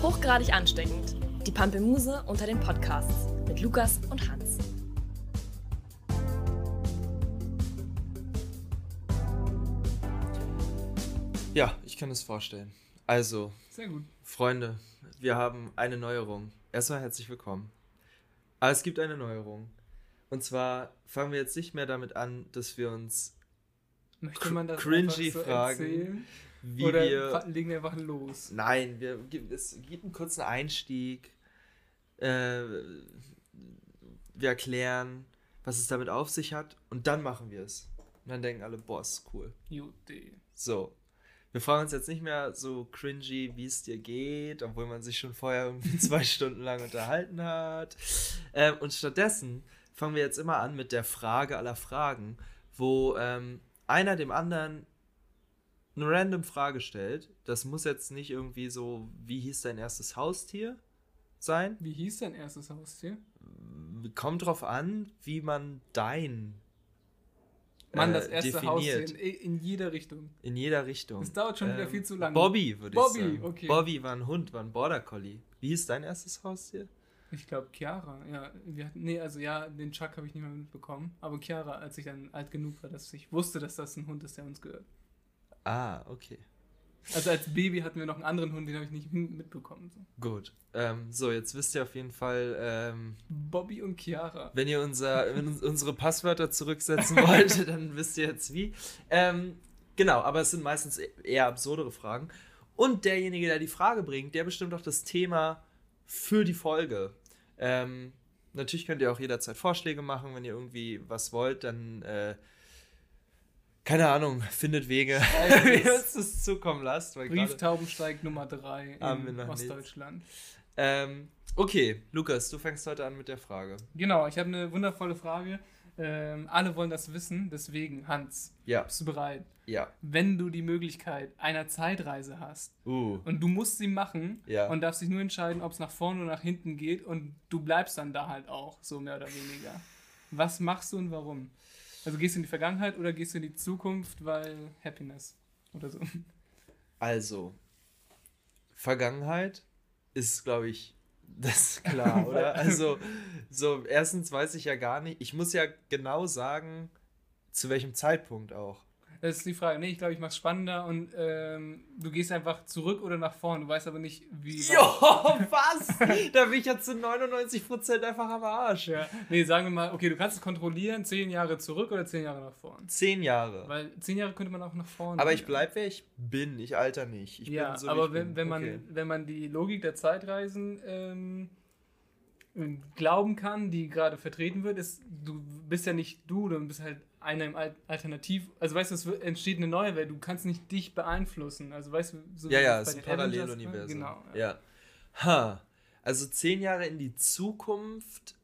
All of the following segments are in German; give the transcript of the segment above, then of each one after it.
Hochgradig ansteckend. Die Pampelmuse unter den Podcasts mit Lukas und Hans. Ja, ich kann es vorstellen. Also, Sehr gut. Freunde, wir haben eine Neuerung. Erstmal herzlich willkommen. Aber es gibt eine Neuerung. Und zwar fangen wir jetzt nicht mehr damit an, dass wir uns Möchte man das cringy so Fragen, erzählen? Wie Oder wir. legen wir einfach los? Nein, wir, es gibt einen kurzen Einstieg. Äh, wir erklären, was es damit auf sich hat. Und dann machen wir es. Und dann denken alle, boah, ist cool. Juti. So. Wir fragen uns jetzt nicht mehr so cringy, wie es dir geht, obwohl man sich schon vorher irgendwie zwei Stunden lang unterhalten hat. Ähm, und stattdessen fangen wir jetzt immer an mit der Frage aller Fragen, wo ähm, einer dem anderen eine random Frage stellt. Das muss jetzt nicht irgendwie so, wie hieß dein erstes Haustier sein. Wie hieß dein erstes Haustier? Kommt drauf an, wie man dein Mann, äh, das erste Haustier definiert. in, in jeder Richtung. In jeder Richtung. Das dauert schon wieder viel zu lange. Bobby, würde ich sagen. okay. Bobby war ein Hund, war ein Border Collie. Wie ist dein erstes Haustier? Ich glaube Chiara. Ja, wir hatten, nee, also ja, den Chuck habe ich nicht mehr mitbekommen. Aber Chiara, als ich dann alt genug war, dass ich wusste, dass das ein Hund ist, der uns gehört. Ah, okay. Also als Baby hatten wir noch einen anderen Hund, den habe ich nicht mitbekommen. So. Gut. Ähm, so, jetzt wisst ihr auf jeden Fall, ähm, Bobby und Chiara. wenn ihr unser, wenn uns unsere Passwörter zurücksetzen wollt, dann wisst ihr jetzt wie. Ähm, genau, aber es sind meistens eher absurdere Fragen. Und derjenige, der die Frage bringt, der bestimmt auch das Thema für die Folge. Ähm, natürlich könnt ihr auch jederzeit Vorschläge machen, wenn ihr irgendwie was wollt, dann äh, keine Ahnung, findet Wege, wie ihr uns das zukommen lasst. Brieftaubensteig Nummer 3 Haben wir in Ostdeutschland. ähm, okay, Lukas, du fängst heute an mit der Frage. Genau, ich habe eine wundervolle Frage. Ähm, alle wollen das wissen, deswegen, Hans, Ja, bist du bereit? ja. Wenn du die Möglichkeit einer Zeitreise hast Uh, und du musst sie machen Ja. und darfst dich nur entscheiden, ob es nach vorne oder nach hinten geht und du bleibst dann da halt auch, so mehr oder weniger. Was machst du und warum? Also gehst du in die Vergangenheit oder gehst du in die Zukunft, weil Happiness oder so? also, Vergangenheit ist, glaube ich, das ist klar, oder? Also, so, erstens weiß ich ja gar nicht, ich muss ja genau sagen, zu welchem Zeitpunkt auch. Das ist die Frage. Nee, ich glaube, ich mache es spannender und ähm, du gehst einfach zurück oder nach vorne. Du weißt aber nicht, wie. Jo, was? da bin ich ja zu 99% einfach am Arsch. Ja. Nee, sagen wir mal, okay, du kannst es kontrollieren, zehn Jahre zurück oder zehn Jahre nach vorne. Zehn Jahre. Weil zehn Jahre könnte man auch nach vorne. Aber ich gehen. bleib, wer ich bin. Ich alter nicht. Ich ja, bin so, aber wenn, wenn, man, Okay. wenn man die Logik der Zeitreisen ähm, glauben kann, die gerade vertreten wird, ist, du bist ja nicht du, du bist halt einer im Al- Alternativ. Also weißt du, es entsteht eine neue Welt, du kannst nicht dich beeinflussen. Also weißt du, so Ja, ja, es ist ein. Paralleluniversum. Genau. Ja. Ha. Also zehn Jahre in die Zukunft.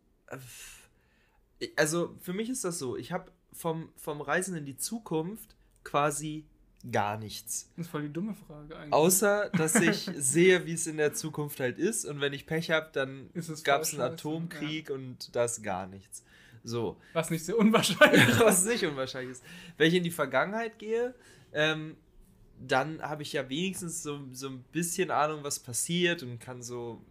äh, Also für mich ist das so, ich habe vom, vom Reisen in die Zukunft quasi gar nichts. Das ist voll die dumme Frage eigentlich. Außer, dass ich sehe, wie es in der Zukunft halt ist. Und wenn ich Pech habe, dann gab es einen Atomkrieg und da ist gar nichts. So. Was nicht sehr unwahrscheinlich ist. was nicht unwahrscheinlich ist. Wenn ich in die Vergangenheit gehe, ähm, dann habe ich ja wenigstens so, so ein bisschen Ahnung, was passiert und kann so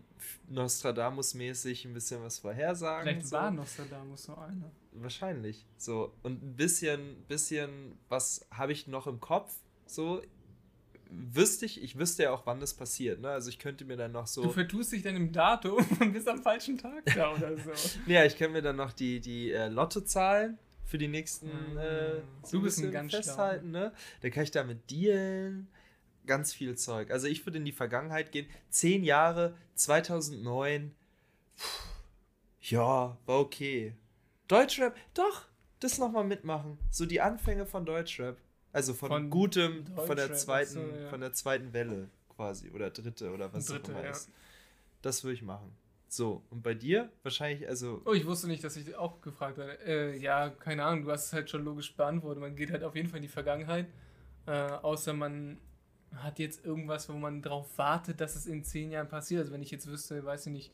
Nostradamus-mäßig ein bisschen was vorhersagen. Vielleicht so. war Nostradamus so einer. Wahrscheinlich. So. Und ein bisschen, bisschen, was habe ich noch im Kopf? So. Wüsste ich, ich wüsste ja auch, wann das passiert, ne? Also ich könnte mir dann noch so. Du vertust dich dann im Datum und bist am falschen Tag da oder so. Ja, ich kann mir dann noch die, die äh, Lottozahlen für die nächsten Mm. äh, Du bist ein ganz festhalten, ne? Dann kann ich damit dealen. Ganz viel Zeug. Also ich würde in die Vergangenheit gehen. Zehn Jahre, 2009. Puh, ja, war okay. Deutschrap, doch, das nochmal mitmachen. So die Anfänge von Deutschrap. Also von, Von gutem, von der zweiten, so, ja. von der zweiten Welle quasi. Oder dritte oder was Dritte, auch immer ja. ist. Das würde ich machen. So, und bei dir? Wahrscheinlich, also. Oh, ich wusste nicht, dass ich auch gefragt werde. Äh, ja, keine Ahnung, du hast es halt schon logisch beantwortet. Man geht halt auf jeden Fall in die Vergangenheit. Äh, außer man hat jetzt irgendwas, wo man drauf wartet, dass es in zehn Jahren passiert. Also wenn ich jetzt wüsste, weiß ich nicht,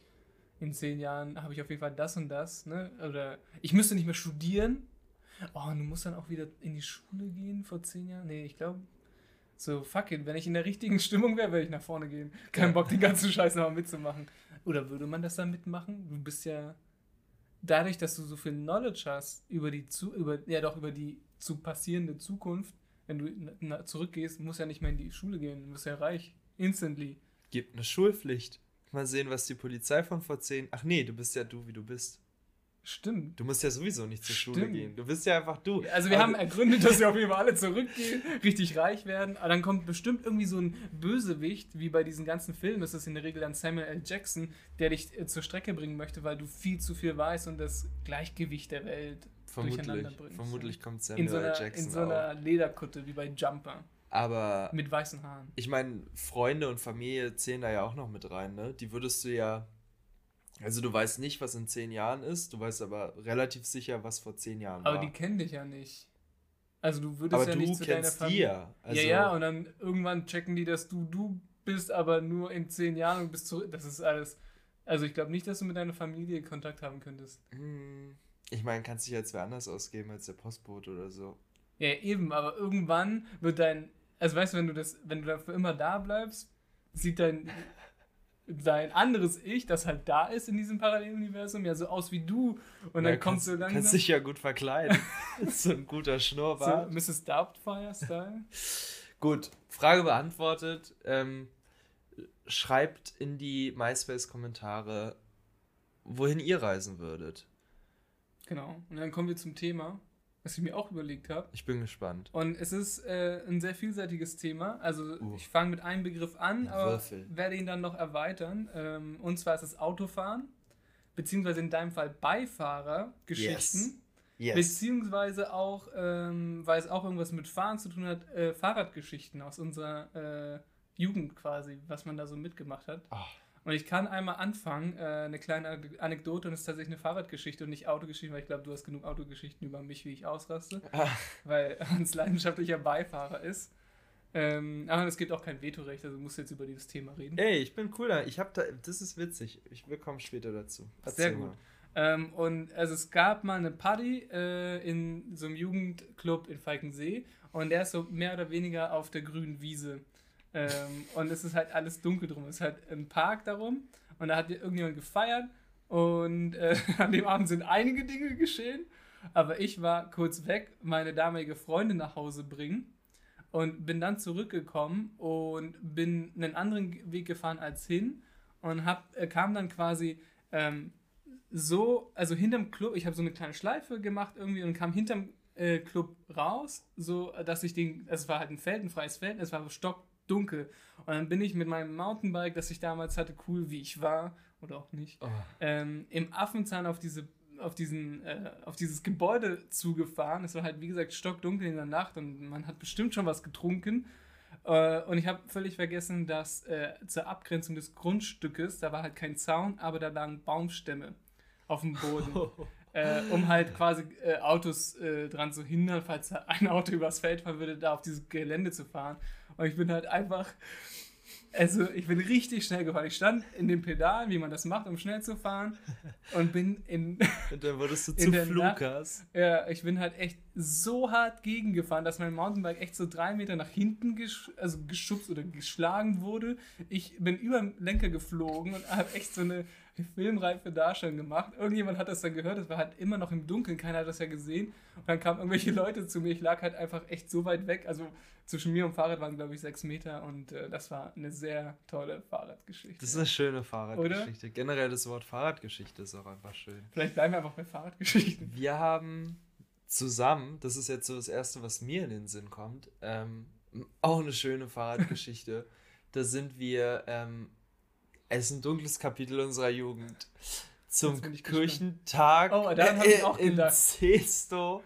in zehn Jahren habe ich auf jeden Fall das und das, ne? Oder ich müsste nicht mehr studieren. Oh, und du musst dann auch wieder in die Schule gehen vor zehn Jahren? Nee, ich glaube. So, fuck it, wenn ich in der richtigen Stimmung wäre, würde ich nach vorne gehen. Kein. Bock, den ganzen Scheiß nochmal mitzumachen. Oder würde man das dann mitmachen? Du bist ja dadurch, dass du so viel Knowledge hast über die zu, über, ja doch, über die zu passierende Zukunft, wenn du zurückgehst, musst ja nicht mehr in die Schule gehen, du bist ja reich. Instantly. Gibt eine Schulpflicht. Mal sehen, was die Polizei von vor zehn. Ach nee, du bist ja du, wie du bist. Stimmt. Du musst ja sowieso nicht zur Schule Stimmt. gehen. Du bist ja einfach du. Also wir Aber haben ergründet, dass wir auf jeden Fall alle zurückgehen, richtig reich werden. Aber dann kommt bestimmt irgendwie so ein Bösewicht, wie bei diesen ganzen Filmen. Das ist in der Regel dann Samuel L. Jackson, der dich äh, zur Strecke bringen möchte, weil du viel zu viel weißt und das Gleichgewicht der Welt vermutlich, durcheinander bringst. vermutlich kommt Samuel in so einer, Jackson in so einer Lederkutte wie bei Jumper auch. Aber mit weißen Haaren. ich meine, Freunde und Familie zählen da ja auch noch mit rein, ne? Die würdest du ja. Also du weißt nicht, was in zehn Jahren ist, du weißt aber relativ sicher, was vor zehn Jahren Aber war. die kennen dich ja nicht. Also du würdest aber ja du nicht zu deiner Familie. ja. Also, ja, ja, und dann irgendwann checken die, dass du du bist, aber nur in zehn Jahren und bist zurück. Das ist alles. Also ich glaube nicht, dass du mit deiner Familie Kontakt haben könntest. Hm, Ich meine, kannst dich jetzt wer anders ausgeben als der Postbote oder so. Ja, eben, aber irgendwann wird dein. Also weißt du, wenn du das, wenn du dafür immer da bleibst, sieht dein, dein anderes Ich, das halt da ist in diesem Paralleluniversum, ja so aus wie du. Und dann Ja, kommt kannst, so langsam. Kannst dich ja gut verkleiden. so ein guter so Schnurrbart. Mrs. Doubtfire-Style. Gut, Frage beantwortet. Ähm, schreibt in die MySpace-Kommentare, wohin ihr reisen würdet. Genau. Und dann kommen wir zum Thema, was ich mir auch überlegt habe. Ich bin gespannt. Und es ist äh, ein sehr vielseitiges Thema. Also Uh. ich fange mit einem Begriff an, aber Würfel. werde ihn dann noch erweitern. Ähm, und zwar ist es Autofahren, beziehungsweise in deinem Fall Beifahrergeschichten. Yes. Beziehungsweise auch, ähm, weil es auch irgendwas mit Fahren zu tun hat, äh, Fahrradgeschichten aus unserer äh, Jugend quasi, was man da so mitgemacht hat. Ah. Und ich kann einmal anfangen, äh, eine kleine Ane- Anekdote und es ist tatsächlich eine Fahrradgeschichte und nicht Autogeschichte, weil ich glaube, du hast genug Autogeschichten über mich, wie ich ausraste, Ah, weil Hans leidenschaftlicher Beifahrer ist. Ähm, aber es gibt auch kein Vetorecht, also du musst jetzt über dieses Thema reden. ey, ich bin cooler. Ich hab da, das ist witzig. Ich, wir kommen später dazu. Sehr gut. Ähm, und also es gab mal eine Party äh, in so einem Jugendclub in Falkensee und der ist so mehr oder weniger auf der grünen Wiese. Ähm, und es ist halt alles dunkel drum. Es ist halt ein Park darum und da hat irgendjemand gefeiert und äh, an dem Abend sind einige Dinge geschehen. Aber ich war kurz weg, meine damalige Freundin nach Hause bringen und bin dann zurückgekommen und bin einen anderen Weg gefahren als hin und hab, äh, kam dann quasi ähm, so, also hinterm Club, ich habe so eine kleine Schleife gemacht irgendwie und kam hinterm äh, Club raus, so dass ich den, es war halt ein Feld, ein freies Feld, es war stockdunkel. Und dann bin ich mit meinem Mountainbike, das ich damals hatte, cool wie ich war, oder auch nicht, Oh. ähm, im Affenzahn auf diese auf diesen äh, auf dieses Gebäude zugefahren. Es war halt wie gesagt stockdunkel in der Nacht und man hat bestimmt schon was getrunken. Äh, und ich habe völlig vergessen, dass äh, zur Abgrenzung des Grundstückes, da war halt kein Zaun, aber da lagen Baumstämme auf dem Boden, äh, um halt quasi äh, Autos äh, dran zu hindern, falls ein Auto übers Feld fahren würde, da auf dieses Gelände zu fahren. Und ich bin halt einfach, also ich bin richtig schnell gefahren. Ich stand in den Pedalen, wie man das macht, um schnell zu fahren, und bin in Und dann wurdest du In zu Flukas. ja, ich bin halt echt so hart gegengefahren, dass mein Mountainbike echt so drei Meter nach hinten gesch also geschubst oder geschlagen wurde. Ich bin über den Lenker geflogen und habe echt so eine filmreife Darstellung gemacht. Irgendjemand hat das dann gehört, es war halt immer noch im Dunkeln, keiner hat das ja gesehen. Und dann kamen irgendwelche Leute zu mir, ich lag halt einfach echt so weit weg. Also zwischen mir und dem Fahrrad waren, glaube ich, sechs Meter und äh, das war eine sehr tolle Fahrradgeschichte. Das ist eine schöne Fahrradgeschichte. Generell das Wort Fahrradgeschichte ist auch einfach schön. Vielleicht bleiben wir einfach bei Fahrradgeschichten. Wir haben zusammen, das ist jetzt so das Erste, was mir in den Sinn kommt, ähm, auch eine schöne Fahrradgeschichte. da sind wir, ähm, es ist ein dunkles Kapitel unserer Jugend, zum. Kirchentag Oh, auch in. Sesto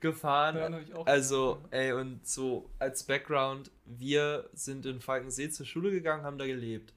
gefahren. Also, gedacht. ey, und so als Background, wir sind in Falkensee zur Schule gegangen, haben da gelebt.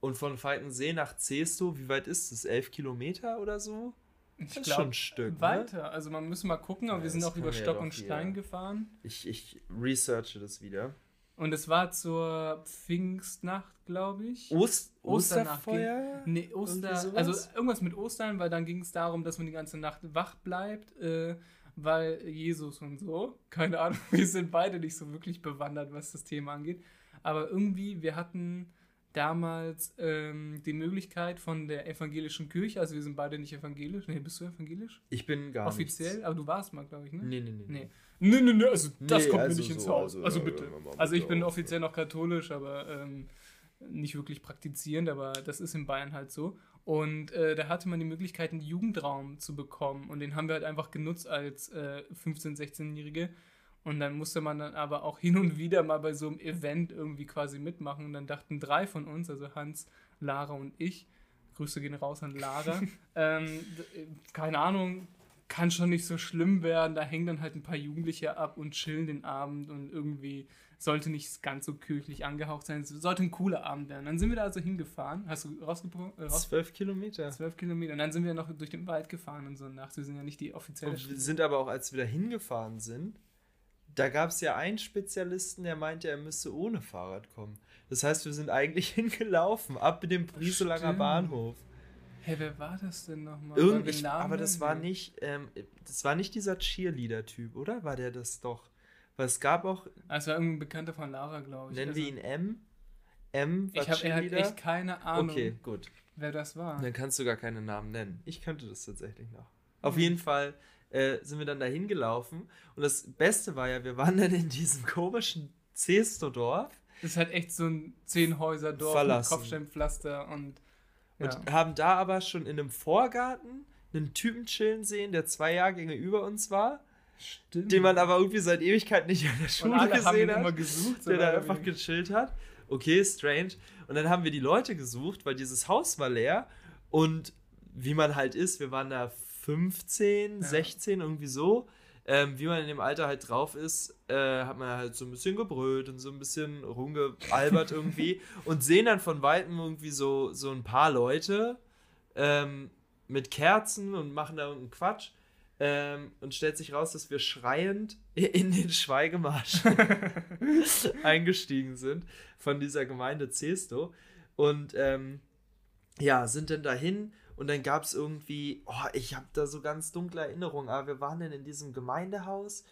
Und von Falkensee nach Zesto, wie weit ist es? Elf Kilometer oder so? Ich Das ist glaub, schon ein Stück. Ne? Weiter, also man muss mal gucken, aber Ja, wir sind das auch über ja Stock und hier. Stein gefahren. Ich, ich researche das wieder. Und es war zur Pfingstnacht, glaube ich. Ost Osternacht Osterfeuer? Nee, Oster, also irgendwas mit Ostern, weil dann ging es darum, dass man die ganze Nacht wach bleibt. Äh, weil Jesus und so, keine Ahnung, wir sind beide nicht so wirklich bewandert, was das Thema angeht. Aber irgendwie, wir hatten damals ähm, die Möglichkeit von der evangelischen Kirche, also wir sind beide nicht evangelisch. Nee, bist du evangelisch? Ich bin gar Offiziell, nichts. aber du warst mal, glaube ich, ne? Nee, nee, nee. Nee. Nee, nee, nee, also das Nee, kommt also mir nicht ins so, Haus. also, Also, äh, bitte. Also ich bin offiziell noch katholisch, aber ähm, nicht wirklich praktizierend, aber das ist in Bayern halt so. Und äh, da hatte man die Möglichkeit, einen Jugendraum zu bekommen. Und den haben wir halt einfach genutzt als äh, 15-, 16-Jährige. Und dann musste man dann aber auch hin und wieder mal bei so einem Event irgendwie quasi mitmachen. Und dann dachten drei von uns, also Hans, Lara und ich, Grüße gehen raus an Lara, ähm, äh, keine Ahnung, kann schon nicht so schlimm werden. Da hängen dann halt ein paar Jugendliche ab und chillen den Abend und irgendwie sollte nicht ganz so kirchlich angehaucht sein. Es sollte ein cooler Abend werden. Dann sind wir da also hingefahren. Hast du rausgebracht? Äh, raus Zwölf Kilometer. zwölf Kilometer. Und dann sind wir noch durch den Wald gefahren und so nachts. Wir sind ja nicht die offizielle Und wir sind aber auch, als wir da hingefahren sind, da gab es ja einen Spezialisten, der meinte, er müsste ohne Fahrrad kommen. Das heißt, wir sind eigentlich hingelaufen, ab dem Brieselanger. Bahnhof. Hey, wer war das denn nochmal? Irgend, ich, aber das war nicht, ähm, das war nicht dieser Cheerleader-Typ, oder? War der das doch? Weil es gab auch, Also war irgendein Bekannter von Lara, glaube ich. nennen also, wir ihn M. M war Ich habe halt echt keine Ahnung, Okay, gut. wer das war. Dann kannst du gar keine Namen nennen. Ich könnte das tatsächlich noch. Auf jeden Fall äh, sind wir dann da hingelaufen. Und das Beste war ja, wir waren dann in diesem komischen Zestodorf Das ist halt echt so ein Zehnhäuser-Dorf mit. Kopfsteinpflaster und. Und Ja. haben da aber schon in einem Vorgarten einen Typen chillen sehen, der zwei Jahrgänge über uns war, Stimmt. den man aber irgendwie seit Ewigkeit nicht in der Schule gesehen immer hat. gesucht. der da einfach weniger. gechillt hat. Okay, strange. Und dann haben wir die Leute gesucht, weil dieses Haus war leer. Und wie man halt ist, wir waren da 15, Ja. 16, irgendwie so. Ähm, wie man in dem Alter halt drauf ist, äh, hat man halt so ein bisschen gebrüllt und so ein bisschen rumgealbert irgendwie. Und sehen dann von Weitem irgendwie so, so ein paar Leute ähm, mit Kerzen und machen da irgendeinen Quatsch. Ähm, und stellt sich raus, dass wir schreiend in den Schweigemarsch eingestiegen sind von dieser Gemeinde Zesto. Und ähm, ja, sind dann dahin und dann gab es irgendwie, oh, ich habe da so ganz dunkle Erinnerungen, aber wir waren dann in diesem Gemeindehaus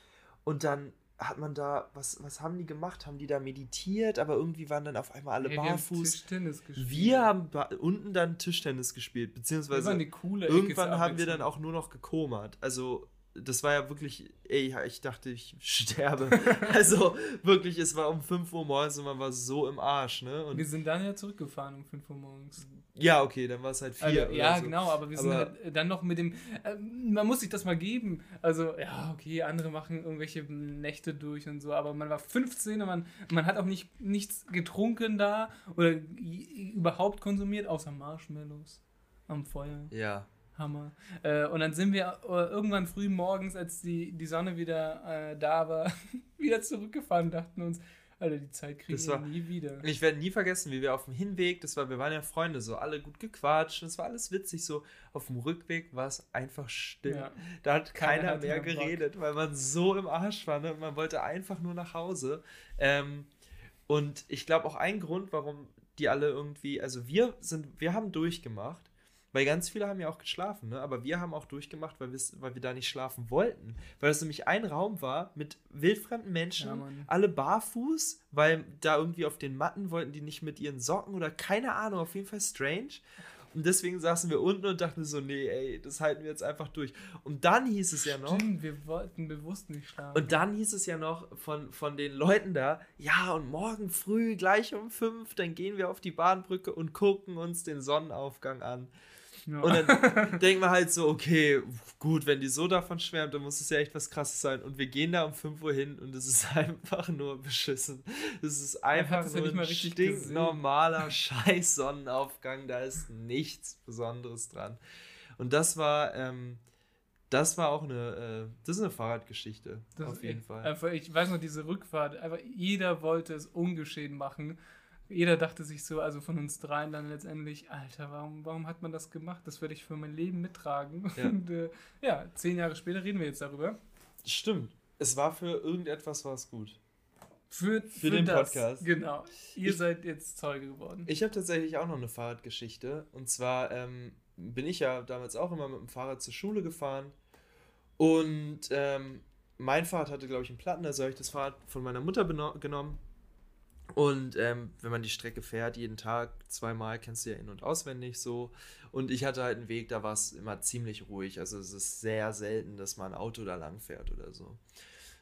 und dann hat man da, was, was haben die gemacht? Haben die da meditiert, aber irgendwie waren dann auf einmal alle Hey, wir haben barfuß. Tischtennis gespielt. Wir haben unten dann Tischtennis gespielt, wir beziehungsweise irgendwann haben wir dann auch nur noch gekomert. Also, das war ja wirklich, ey, ich dachte, ich sterbe. also, wirklich, es war um 5 Uhr morgens und man war so im Arsch, ne? Und Wir sind dann ja zurückgefahren um 5 Uhr morgens. ja, okay, dann war es halt 4 Also, ja, so. genau, aber wir sind Aber- halt dann noch mit dem. ähm, man muss sich das mal geben. Also, ja, okay, andere machen irgendwelche Nächte durch und so, aber man war 15 und man, man hat auch nicht, nichts getrunken da oder überhaupt konsumiert, außer Marshmallows am Feuer. Ja. Hammer. Äh, und dann sind wir äh, irgendwann früh morgens, als die, die Sonne wieder äh, da war, wieder zurückgefahren, dachten uns, Alter, die Zeit kriegen Das wir war- nie wieder. Ich werde nie vergessen, wie wir auf dem Hinweg, das war, wir waren ja Freunde, so alle gut gequatscht, es war alles witzig, so auf dem Rückweg war es einfach still. Ja. Da hat Keiner keiner, mehr mehr Bock. geredet, weil man so im Arsch war, ne? Man wollte einfach nur nach Hause. Ähm, und ich glaube auch ein Grund, warum die alle irgendwie, also wir sind, wir haben durchgemacht, weil ganz viele haben ja auch geschlafen, ne? Aber wir haben auch durchgemacht, weil, weil wir da nicht schlafen wollten. Weil das nämlich ein Raum war mit wildfremden Menschen, Ja, alle barfuß, weil da irgendwie auf den Matten wollten die nicht mit ihren Socken oder keine Ahnung, auf jeden Fall strange. Und deswegen saßen wir unten und dachten so, nee, ey, das halten wir jetzt einfach durch. Und dann hieß es ja noch, Stimmt, wir wollten bewusst nicht schlafen. und dann hieß es ja noch von, von den Leuten da, ja, und morgen früh, gleich um fünf, dann gehen wir auf die Bahnbrücke und gucken uns den Sonnenaufgang an. Ja. Und dann denken wir halt so, okay, gut, wenn die so davon schwärmt, dann muss es ja echt was krasses sein. Und wir gehen da um 5 Uhr hin und es ist einfach nur beschissen. Es ist einfach nur ein stinknormaler Scheiß Sonnenaufgang. Da ist nichts Besonderes dran. Und das war, ähm, das war auch eine, äh, das ist eine Fahrradgeschichte. Das auf jeden echt- Fall. Einfach, ich weiß noch, diese Rückfahrt, einfach jeder wollte es ungeschehen machen. Jeder dachte sich so, also von uns dreien dann letztendlich, Alter, warum, warum hat man das gemacht? Das werde ich für mein Leben mittragen. Ja. Und äh, ja, zehn Jahre später reden wir jetzt darüber. Stimmt. Es war für irgendetwas war es gut. Für, für, den das. Podcast. Genau. Ihr Ich- seid jetzt Zeuge geworden. Ich habe tatsächlich auch noch eine Fahrradgeschichte. Und zwar ähm, bin ich ja damals auch immer mit dem Fahrrad zur Schule gefahren. Und ähm, mein Fahrrad hatte, glaube ich, einen Platten, also habe ich das Fahrrad von meiner Mutter genommen. Und ähm, wenn man die Strecke fährt, jeden Tag, zweimal, kennst du ja in- und auswendig so. Und ich hatte halt einen Weg, da war es immer ziemlich ruhig. Also es ist sehr selten, dass mal ein Auto da lang fährt oder so.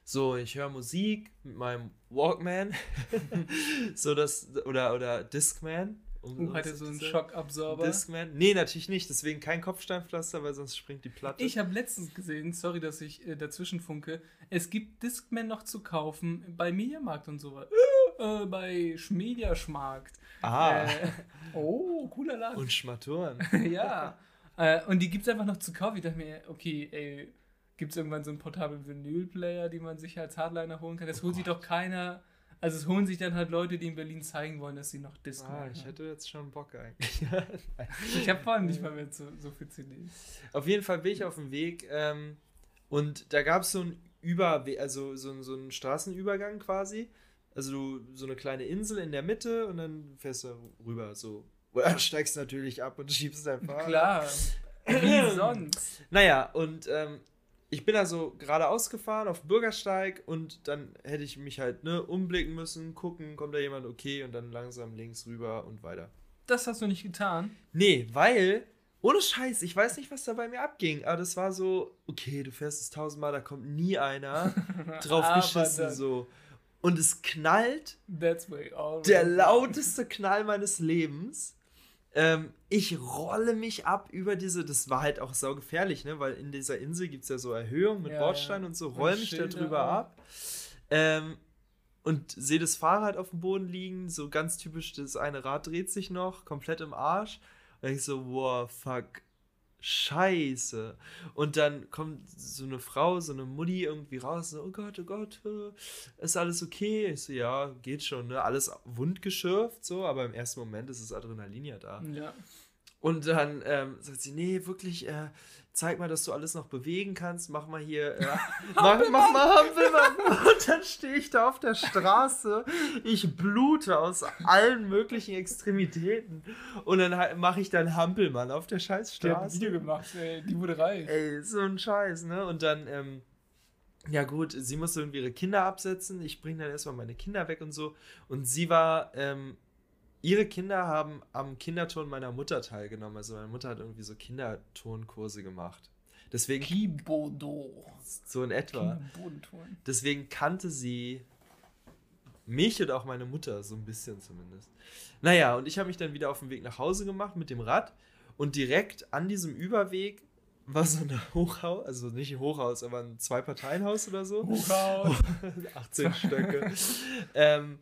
So, ich höre Musik mit meinem Walkman. so das, oder, oder Discman. Um, uh, hatte so einen Schockabsorber. Discman? Nee, natürlich nicht. Deswegen kein Kopfsteinpflaster, weil sonst springt die Platte. Ich habe letztens gesehen, sorry, dass ich äh, dazwischen funke, es gibt Discman noch zu kaufen bei Mediamarkt und sowas. Äh, bei Schmediaschmarkt. Ah. Äh, oh, cooler Laden. Und Schmaturen. ja. Äh, und die gibt es einfach noch zu kaufen. Ich dachte mir, okay, ey, gibt es irgendwann so einen portablen Vinyl-Player, die man sich als Hardliner holen kann? Das oh holt sich doch keiner also es holen sich dann halt Leute, die in Berlin zeigen wollen, dass sie noch Disco ah, ich hätte jetzt schon Bock eigentlich. ich habe vor allem nicht mal mehr so, so viel CDs. Auf jeden Fall bin ich auf dem Weg ähm, und da gab es so einen Über, also so, so einen Straßenübergang quasi. Also du, so eine kleine Insel in der Mitte und dann fährst du rüber so. Oder steigst natürlich ab und schiebst dein Fahrrad. Klar. Wie sonst? Naja, und ähm, ich bin also geradeaus gefahren auf Bürgersteig und dann hätte ich mich halt ne, umblicken müssen, gucken, kommt da jemand, okay, und dann langsam links rüber und weiter. Das hast du nicht getan? Nee, weil, ohne Scheiß, ich weiß nicht, was da bei mir abging, aber das war so, okay, du fährst es tausendmal, da kommt nie einer drauf geschissen, so. Und es knallt. Der lauteste Knall meines Lebens. Ähm, ich rolle mich ab über diese, das war halt auch sau gefährlich, ne? weil in dieser Insel gibt es ja so Erhöhungen mit ja, Bordsteinen ja. und so, roll mich da drüber ab. Ähm, und sehe das Fahrrad auf dem Boden liegen, so ganz typisch, das eine Rad dreht sich noch, komplett im Arsch. Und ich so, wow, fuck, Scheiße. Und dann kommt so eine Frau, so eine Mutti irgendwie raus, so, oh Gott, oh Gott, äh, ist alles okay? Ich so, ja, geht schon, ne? Alles wundgeschürft, so, aber im ersten Moment ist das Adrenalin ja da. Ja. Und dann ähm, sagt sie, nee, wirklich, äh, zeig mal, dass du alles noch bewegen kannst, mach mal hier, äh, mach, mach mal Hampelmann. Und dann stehe ich da auf der Straße, ich blute aus allen möglichen Extremitäten und dann mache ich dann Hampelmann auf der Scheißstraße. Der hat ein Video gemacht, ey, die wurde reich. Ey, so ein Scheiß, ne? Und dann, ähm, ja gut, sie musste irgendwie ihre Kinder absetzen, ich bringe dann erstmal meine Kinder weg und so. Und sie war, ähm, ihre Kinder haben am Kinderturn meiner Mutter teilgenommen. Also meine Mutter hat irgendwie so Kinderturnkurse gemacht. Deswegen. Kibodo. So in etwa. Deswegen kannte sie mich und auch meine Mutter, so ein bisschen zumindest. Naja, und ich habe mich dann wieder auf den Weg nach Hause gemacht mit dem Rad und direkt an diesem Überweg war so ein Hochhaus, also nicht ein Hochhaus, aber ein Zwei-Parteien-Haus oder so. Hochhaus. 18 Stöcke. ähm,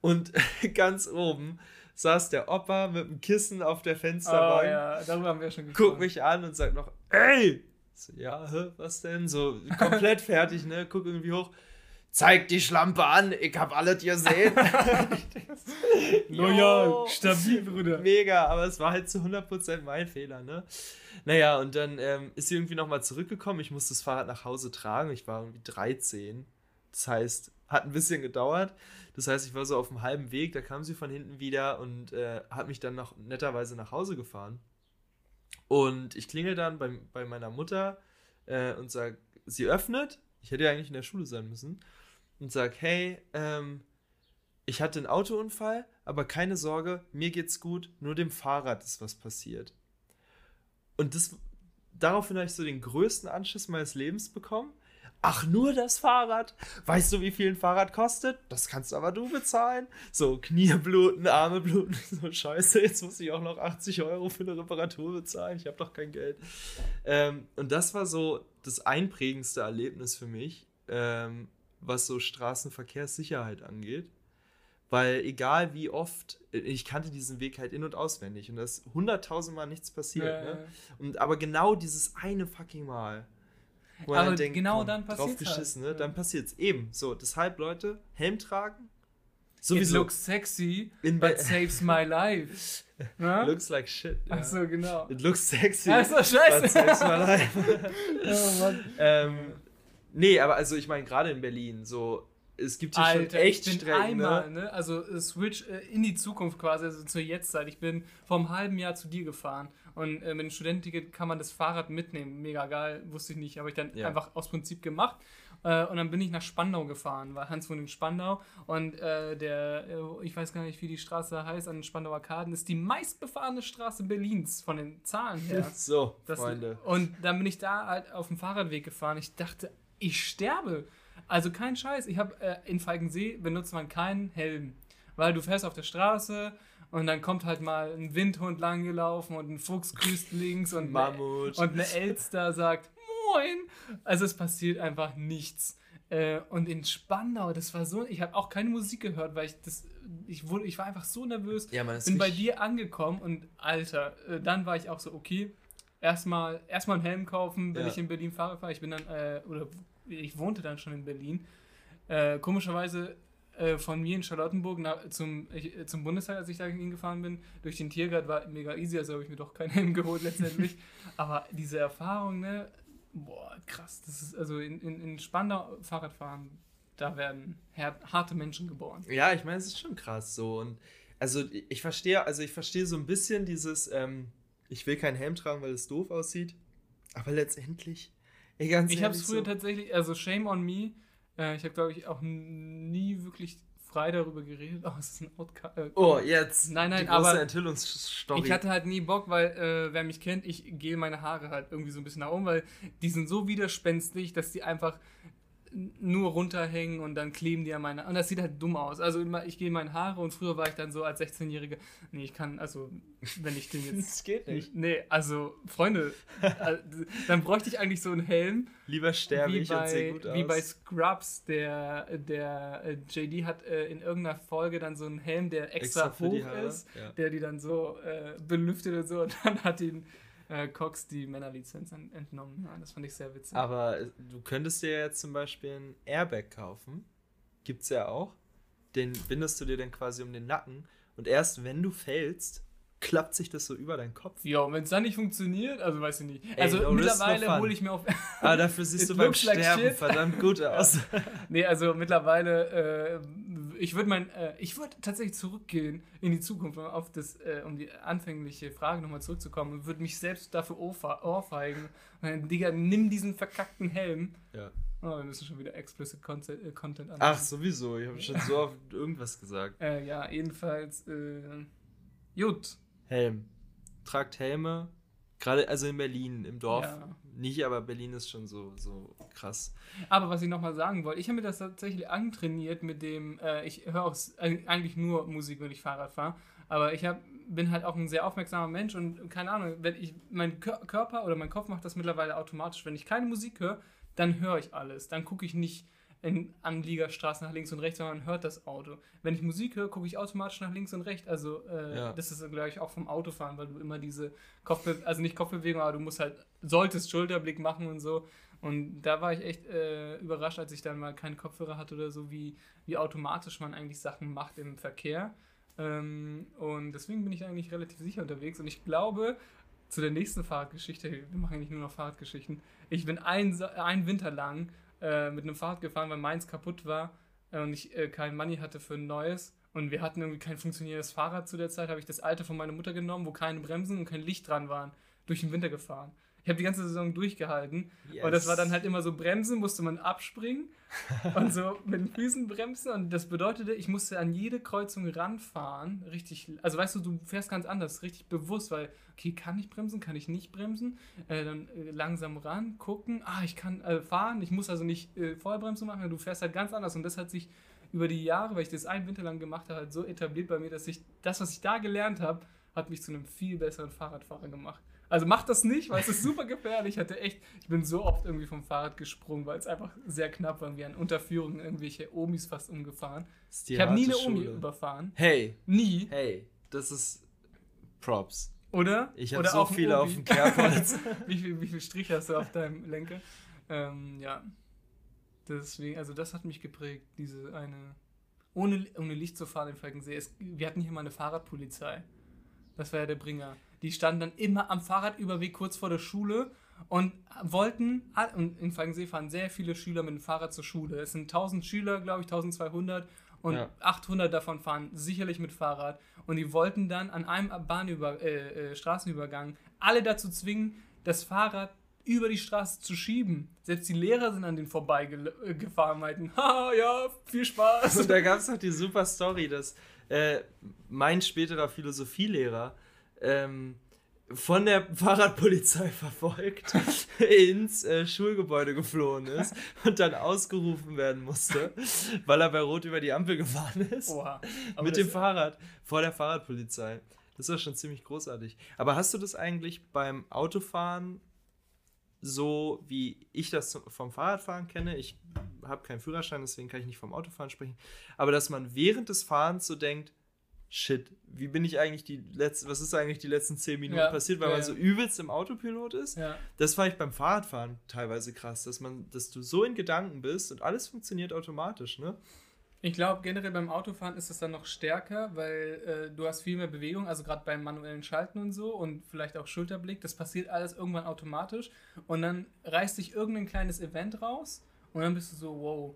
und ganz oben saß der Opa mit dem Kissen auf der Fensterbank. Oh ja, darüber haben wir schon gesprochen. Guckt mich an und sagt noch, ey! So, ja, was denn? So komplett fertig, ne? Guck irgendwie hoch. Zeig die Schlampe an, ich hab alles gesehen. Loyal, stabil, Bruder. Mega, aber es war halt zu 100% mein Fehler, ne? Naja, und dann ähm, ist sie irgendwie nochmal zurückgekommen. Ich musste das Fahrrad nach Hause tragen. Ich war irgendwie 13. Das heißt, hat ein bisschen gedauert. Das heißt, ich war so auf dem halben Weg, da kam sie von hinten wieder und äh, hat mich dann noch netterweise nach Hause gefahren. Und ich klingel dann bei, bei meiner Mutter äh, und sage, sie öffnet. Ich hätte ja eigentlich in der Schule sein müssen. Und sage, hey, ähm, ich hatte einen Autounfall, aber keine Sorge, mir geht's gut, nur dem Fahrrad ist was passiert. Und das, daraufhin habe ich so den größten Anschiss meines Lebens bekommen, Ach, nur das Fahrrad? Weißt du, wie viel ein Fahrrad kostet? Das kannst aber du bezahlen. So, Knie bluten, Arme bluten. So, scheiße, jetzt muss ich auch noch 80 Euro für eine Reparatur bezahlen. Ich habe doch kein Geld. Ähm, und das war so das einprägendste Erlebnis für mich, ähm, was so Straßenverkehrssicherheit angeht. Weil egal wie oft, ich kannte diesen Weg halt in- und auswendig und da ist hunderttausendmal nichts passiert. Ja, ne? Und, aber genau dieses eine fucking Mal wo Aber denkt, genau komm, dann passiert geschissen, halt. ne? Dann passiert's. Eben. So, deshalb, Leute, Helm tragen. Sowieso. It looks sexy, In but saves my life. Ja? Looks like shit. Ja. Ach so, genau. It looks sexy, Ach so, scheiße. but saves my life. oh, Mann. Ähm, nee, aber also ich meine, gerade in Berlin, so es gibt hier Alter, schon echt ich bin Strecken, einmal, ne? ne? Also Switch äh, in die Zukunft quasi, also zur Jetztzeit. Ich bin vor einem halben Jahr zu dir gefahren und äh, mit dem Studententicket kann man das Fahrrad mitnehmen. Mega geil, wusste ich nicht, habe ich dann Ja. einfach aus Prinzip gemacht. Äh, und dann bin ich nach Spandau gefahren, weil Hans wohnt in Spandau und äh, der, äh, ich weiß gar nicht, wie die Straße heißt, an den Spandauer Arkaden, ist die meistbefahrene Straße Berlins von den Zahlen her. So, Das, Freunde. Und dann bin ich da halt auf dem Fahrradweg gefahren. Ich dachte, ich sterbe. Also kein Scheiß. Ich habe äh, in Falkensee benutzt man keinen Helm, weil du fährst auf der Straße und dann kommt halt mal ein Windhund langgelaufen und ein Fuchs grüßt links und Mammut. und eine Elster sagt Moin. Also es passiert einfach nichts. Äh, und in Spandau, das war so, ich habe auch keine Musik gehört, weil ich das, ich wurde, ich war einfach so nervös Ja, man bin bei dir angekommen und Alter, äh, dann war ich auch so, okay, erstmal erstmal einen Helm kaufen, wenn Ja. ich in Berlin fahre, fahre. Ich bin dann, äh, oder ich wohnte dann schon in Berlin. Äh, komischerweise äh, von mir in Charlottenburg nach, zum, ich, äh, zum Bundestag, als ich da hingefahren bin, durch den Tiergarten war mega easy, also habe ich mir doch keinen Helm geholt letztendlich. Aber diese Erfahrung, ne, boah, krass. Das ist also in, in, in Spandau Fahrradfahren, da werden harte Menschen geboren. Ja, ich meine, es ist schon krass so. Und also ich verstehe, also ich verstehe so ein bisschen dieses, ähm, ich will keinen Helm tragen, weil es doof aussieht. Aber letztendlich, ey, ganz Ich habe es früher so, tatsächlich, also shame on me. Äh, ich habe, glaube ich, auch nie wirklich frei darüber geredet. Oh, es ist ein Outcast. Äh, Oh, jetzt. Nein, nein, die große aber Enthüllungsstory. ich hatte halt nie Bock, weil, äh, wer mich kennt, ich gehe meine Haare halt irgendwie so ein bisschen nach oben, weil die sind so widerspenstig, dass die einfach nur runterhängen und dann kleben die an meine. Und das sieht halt dumm aus. Also immer, ich gehe meine Haare und früher war ich dann so als 16-Jährige, nee, ich kann, also, wenn ich den jetzt. das geht nicht. Nee, also, Freunde, dann bräuchte ich eigentlich so einen Helm, Lieber sterbe wie ich und sehe bei, gut aus. wie bei Scrubs, der, der äh, JD hat äh, in irgendeiner Folge dann so einen Helm, der extra, die hoch ist, ja. der die dann so äh, belüftet und so und dann hat ihn äh, Cox die Männerlizenz en- entnommen. Ja, das fand ich sehr witzig. Aber äh, du könntest dir jetzt zum Beispiel ein Airbag kaufen. Gibt's ja auch. Den bindest du dir dann quasi um den Nacken. Und erst wenn du fällst, klappt sich das so über deinen Kopf. Ja, und wenn es dann nicht funktioniert, also weiß ich nicht. Ey, Also no mittlerweile hole ich mir auf. Aber dafür siehst du beim like Sterben shit. verdammt gut aus. nee, also mittlerweile, äh, ich würde mein, äh, ich würde tatsächlich zurückgehen in die Zukunft, um auf das, äh, um die anfängliche Frage nochmal zurückzukommen und würde mich selbst dafür ohrfe- ohrfeigen. Und dann, Digga, nimm diesen verkackten Helm. Ja. Oh, wir müssen schon wieder explicit Content, äh, Content an. Ach, sowieso. Ich habe schon so oft irgendwas gesagt. Äh, ja, jedenfalls, äh, gut. Helm. Tragt Helme. Gerade, also in Berlin, im Dorf. Ja. Nicht, aber Berlin ist schon so, so krass. Aber was ich nochmal sagen wollte, ich habe mir das tatsächlich antrainiert mit dem, äh, ich höre auch eig- eigentlich nur Musik, wenn ich Fahrrad fahre, aber ich hab, bin halt auch ein sehr aufmerksamer Mensch und keine Ahnung, wenn ich, mein Kör- Körper oder mein Kopf macht das mittlerweile automatisch. Wenn ich keine Musik höre, dann höre ich alles. Dann gucke ich nicht in Anliegerstraßen nach links und rechts, sondern hört das Auto. Wenn ich Musik höre, gucke ich automatisch nach links und rechts. Also äh, Ja. das ist, glaube ich, auch vom Autofahren, weil du immer diese Kopfbewegung, also nicht Kopfbewegung, aber du musst halt, solltest Schulterblick machen und so. Und da war ich echt äh, überrascht, als ich dann mal keine Kopfhörer hatte oder so, wie, wie automatisch man eigentlich Sachen macht im Verkehr. Ähm, und deswegen bin ich eigentlich relativ sicher unterwegs. Und ich glaube, zu der nächsten Fahrradgeschichte, wir machen eigentlich nur noch Fahrradgeschichten. Ich bin ein, einen Winter lang äh, mit einem Fahrrad gefahren, weil meins kaputt war und ich äh, kein Money hatte für ein neues. Und wir hatten irgendwie kein funktionierendes Fahrrad zu der Zeit. Habe ich das alte von meiner Mutter genommen, wo keine Bremsen und kein Licht dran waren, durch den Winter gefahren. Ich habe die ganze Saison durchgehalten. Und das war dann halt immer so Bremsen, musste man abspringen und so mit den Füßen bremsen. Und das bedeutete, ich musste an jede Kreuzung ranfahren. Richtig, also weißt du, du fährst ganz anders, richtig bewusst, weil, okay, kann ich bremsen, kann ich nicht bremsen? Äh, dann äh, langsam ran, gucken, ah, ich kann äh, fahren, ich muss also nicht äh, Vollbremsung machen, du fährst halt ganz anders. Und das hat sich über die Jahre, weil ich das einen Winter lang gemacht habe, halt so etabliert bei mir, dass ich das, was ich da gelernt habe, hat mich zu einem viel besseren Fahrradfahrer gemacht. Also macht das nicht, weil es ist super gefährlich. Ich hatte echt, ich bin so oft irgendwie vom Fahrrad gesprungen, weil es einfach sehr knapp war. Wir an Unterführungen irgendwelche Omis fast umgefahren. Ich habe nie eine harte Omi Schule. überfahren. Hey, Nie, hey, das ist Props. oder? Ich habe Oder so viele auf dem Kerbholz. wie, viel, wie viel Strich hast du auf deinem Lenker? Ähm, ja. Deswegen, also das hat mich geprägt, diese eine. Ohne, ohne Licht zu fahren in Falkensee. Es, wir hatten hier mal eine Fahrradpolizei. Das war ja der Bringer. Die standen dann immer am Fahrradüberweg kurz vor der Schule und wollten, und in Falkensee fahren sehr viele Schüler mit dem Fahrrad zur Schule. Es sind 1000 Schüler, glaube ich, 1200 und Ja. 800 davon fahren sicherlich mit Fahrrad. Und die wollten dann an einem Bahnüber äh, äh, Straßenübergang alle dazu zwingen, das Fahrrad über die Straße zu schieben. Selbst die Lehrer sind an denen vorbeigefahren, meinten, haha, ja, viel Spaß. Und da gab es noch die super Story, dass äh, mein späterer Philosophielehrer ähm, von der Fahrradpolizei verfolgt ins äh, Schulgebäude geflohen ist und dann ausgerufen werden musste, weil er bei Rot über die Ampel gefahren ist. Oha. Mit dem Fahrrad vor der Fahrradpolizei. Das war schon ziemlich großartig. Aber hast du das eigentlich beim Autofahren so, wie ich das vom Fahrradfahren kenne? Ich habe keinen Führerschein, deswegen kann ich nicht vom Autofahren sprechen. Aber dass man während des Fahrens so denkt, shit, wie bin ich eigentlich die letzten, was ist eigentlich die letzten zehn Minuten Ja, passiert, weil ja, man so übelst im Autopilot ist? Ja. Das fand ich beim Fahrradfahren teilweise krass, dass man, dass du so in Gedanken bist und alles funktioniert automatisch, ne? Ich glaube, generell beim Autofahren ist es dann noch stärker, weil äh, du hast viel mehr Bewegung, also gerade beim manuellen Schalten und so und vielleicht auch Schulterblick, das passiert alles irgendwann automatisch und dann reißt sich irgendein kleines Event raus und dann bist du so, wow,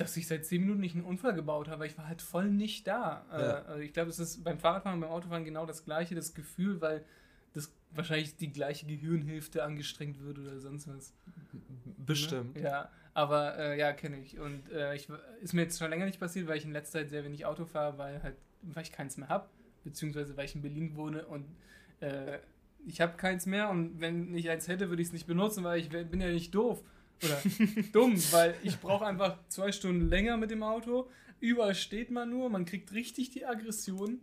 dass ich seit 10 Minuten nicht einen Unfall gebaut habe, weil ich war halt voll nicht da. Ja. Äh, also ich glaube, es ist beim Fahrradfahren und beim Autofahren genau das gleiche, das Gefühl, weil das wahrscheinlich die gleiche Gehirnhälfte angestrengt wird oder sonst was. Bestimmt. Ne? Ja, aber äh, ja, kenne ich. Und äh, ich, ist mir jetzt schon länger nicht passiert, weil ich in letzter Zeit sehr wenig Auto fahre, weil halt, weil ich keins mehr habe, beziehungsweise weil ich in Berlin wohne und äh, ich habe keins mehr und wenn ich eins hätte, würde ich es nicht benutzen, weil ich bin ja nicht doof. Oder dumm, weil ich brauche einfach zwei Stunden länger mit dem Auto. Überall steht man nur, man kriegt richtig die Aggression.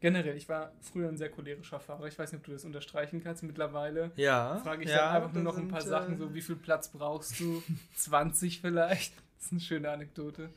Generell, ich war früher ein sehr cholerischer Fahrer. Ich weiß nicht, ob du das unterstreichen kannst. Mittlerweile Ja. frage ich ja, dann einfach nur noch ein paar sind, Sachen, äh, so wie viel Platz brauchst du? 20 vielleicht? Das ist eine schöne Anekdote.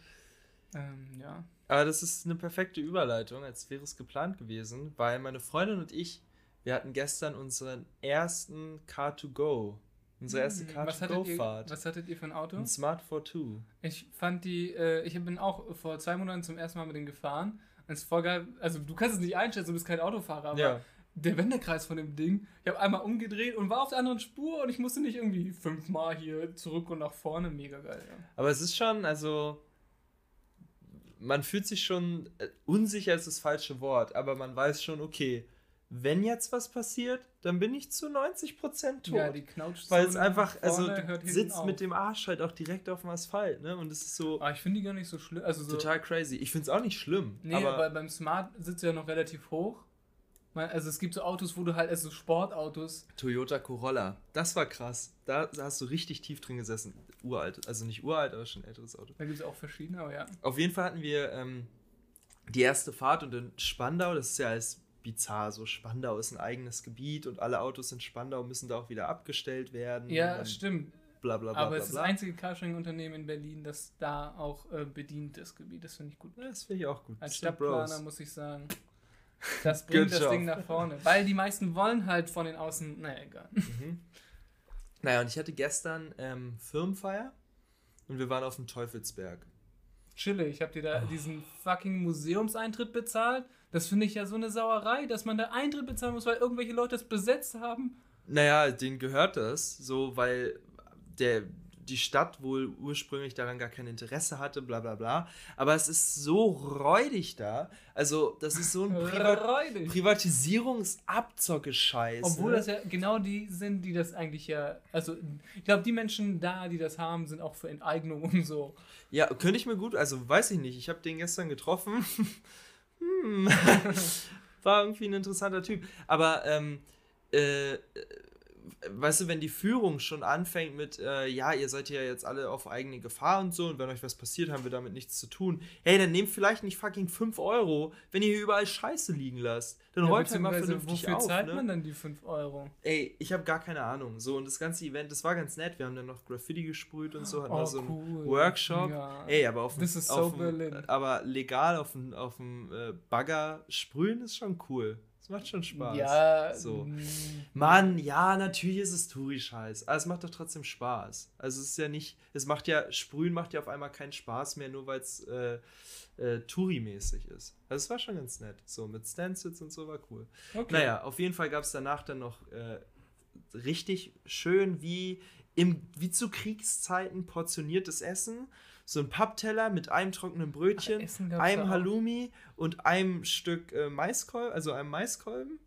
Ähm, ja. Aber das ist eine perfekte Überleitung, als wäre es geplant gewesen, weil meine Freundin und ich, wir hatten gestern unseren ersten Car2Go. Unsere erste Hm, was, hattet ihr, Car2Go-Fahrt. was hattet ihr für ein Auto? Ein Smart 42. Ich fand die, äh, ich bin auch vor zwei Monaten zum ersten Mal mit denen gefahren. Das ist voll geil. Also du kannst es nicht einschätzen, du bist kein Autofahrer, aber Ja. der Wendekreis von dem Ding, ich habe einmal umgedreht und war auf der anderen Spur und ich musste nicht irgendwie fünfmal hier zurück und nach vorne. Mega geil, ja. Aber es ist schon, also. Man fühlt sich schon. Äh, unsicher ist das falsche Wort, aber man weiß schon, okay, wenn jetzt was passiert, dann bin ich zu 90% tot. Ja, die Knautschzone weil es einfach, also du sitzt auf. mit dem Arsch halt auch direkt auf dem Asphalt, ne? Und es ist so Ah, ich finde die gar nicht so schlimm. Also so, total crazy. Ich finde es auch nicht schlimm. Nee, aber weil beim Smart sitzt du ja noch relativ hoch. Also es gibt so Autos, wo du halt, also Sportautos, Toyota Corolla, das war krass. Da hast du richtig tief drin gesessen. Uralt, also nicht uralt, aber schon ein älteres Auto. da gibt es auch verschiedene, aber ja. Auf jeden Fall hatten wir ähm, die erste Fahrt und in Spandau, das ist ja alles bizarr, so Spandau ist ein eigenes Gebiet und alle Autos in Spandau müssen da auch wieder abgestellt werden. Ja, stimmt. Bla bla bla aber es ist das einzige Carsharing-Unternehmen in Berlin, das da auch äh, bedient, das Gebiet. Das finde ich gut. Das finde ich auch gut. Als Stadtplaner muss ich sagen, das bringt das. Ding nach vorne. Weil die meisten wollen halt von den Außen, naja, egal. Mhm. Naja, und ich hatte gestern ähm, Firmenfeier und wir waren auf dem Teufelsberg. Chillig, habt ihr Oh. da diesen fucking Museumseintritt bezahlt? Das finde ich ja so eine Sauerei, dass man da Eintritt bezahlen muss, weil irgendwelche Leute es besetzt haben. Naja, denen gehört das, so, weil der, die Stadt wohl ursprünglich daran gar kein Interesse hatte, bla bla bla. Aber es ist so räudig da. Also, das ist so ein Privat. Privatisierungsabzocke-Scheiß. Obwohl ne? das ja genau die sind, die das eigentlich ja. Also, ich glaube, die Menschen da, die das haben, sind auch für Enteignung und so. Ja, könnte ich mir gut, also weiß ich nicht. Ich habe den gestern getroffen. hm. War irgendwie ein interessanter Typ. Aber, ähm, äh, weißt du, wenn die Führung schon anfängt mit, äh, ja, ihr seid ja jetzt alle auf eigene Gefahr und so, und wenn euch was passiert, haben wir damit nichts zu tun. Hey, dann nehmt vielleicht nicht fucking 5 Euro, wenn ihr hier überall Scheiße liegen lasst. Dann Ja, räumt ihr mal vernünftig wofür auf. zahlt ne? man dann die 5 Euro? Ey, ich habe gar keine Ahnung. So, und das ganze Event, das war ganz nett. Wir haben dann noch Graffiti gesprüht und so, hatten noch so einen Oh, cool. Workshop. Ja. Ey, aber auf dem, so auf dem, Berlin. aber legal auf dem, auf dem äh, Bagger sprühen ist schon cool. Das macht schon Spaß. Ja, So. mm, Mann, ja, natürlich ist es Touri-Scheiß. Aber es macht doch trotzdem Spaß. Also es ist ja nicht, es macht ja, Sprühen macht ja auf einmal keinen Spaß mehr, nur weil es äh, äh, Touri-mäßig ist. Also es war schon ganz nett. So mit Stencils und so war cool. okay. Naja, auf jeden Fall gab es danach dann noch äh, richtig schön wie, im, wie zu Kriegszeiten portioniertes Essen. So ein Pappteller mit einem trockenen Brötchen, Ach, einem. Halloumi und einem Stück äh, Maiskolben, also einem Maiskolben.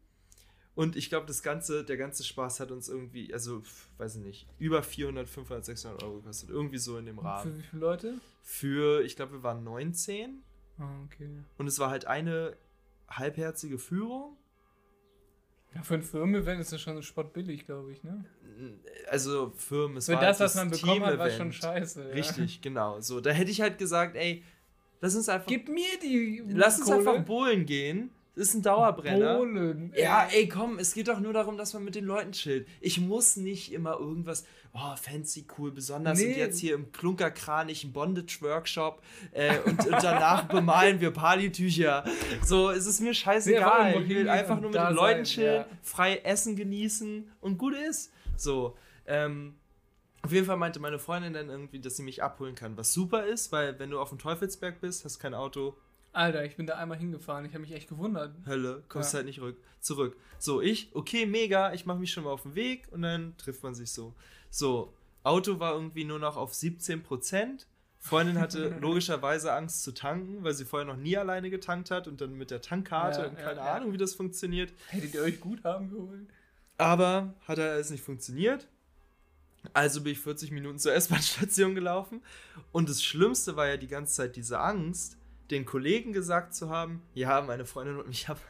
Und ich glaube, das ganze, der ganze Spaß hat uns irgendwie, also, weiß ich nicht, über 400, 500, 600 Euro gekostet. Irgendwie so in dem Für Rahmen. wie viele Leute? Für, ich glaube, wir waren 19 Ah, okay. und es war halt eine halbherzige Führung. Ja, für ein Firmen-Event ist das schon spottbillig, glaube ich, ne? Also Firmen, es Für war das, halt was man bekommen hat, war schon scheiße. Ja. Richtig, genau. So, da hätte ich halt gesagt, ey, lass uns einfach, Gib mir die. lass uns Kohle. einfach bowlen gehen. Das ist ein Dauerbrenner. Bohlen. Ja, ey, komm, es geht doch nur darum, dass man mit den Leuten chillt. Ich muss nicht immer irgendwas, oh, fancy, cool, besonders und Nee. jetzt hier im Klunkerkranich einen Bondage-Workshop äh, und, und danach bemalen wir Partytücher. So, es ist mir Nee, scheißegal. aber ich will einfach und nur mit den Leuten sein, chillen, ja. frei essen genießen und gut ist. So, ähm, auf jeden Fall meinte meine Freundin dann irgendwie, dass sie mich abholen kann, was super ist, weil wenn du auf dem Teufelsberg bist, hast kein Auto, Alter, ich bin da einmal hingefahren. Ich habe mich echt gewundert. Hölle, kommst Ja. halt nicht rück, zurück. So, ich, okay, mega, ich mache mich schon mal auf den Weg und dann trifft man sich so. So, Auto war irgendwie nur noch auf 17%. Freundin hatte logischerweise Angst zu tanken, weil sie vorher noch nie alleine getankt hat und dann mit der Tankkarte Ja, und keine ja. Ahnung, wie das funktioniert. Hättet ihr euch gut haben geholt? Aber hat halt alles nicht funktioniert. Also bin ich 40 Minuten zur S-Bahn-Station gelaufen. Und das Schlimmste war ja die ganze Zeit diese Angst, den Kollegen gesagt zu haben, ja, meine Freundin und mich haben,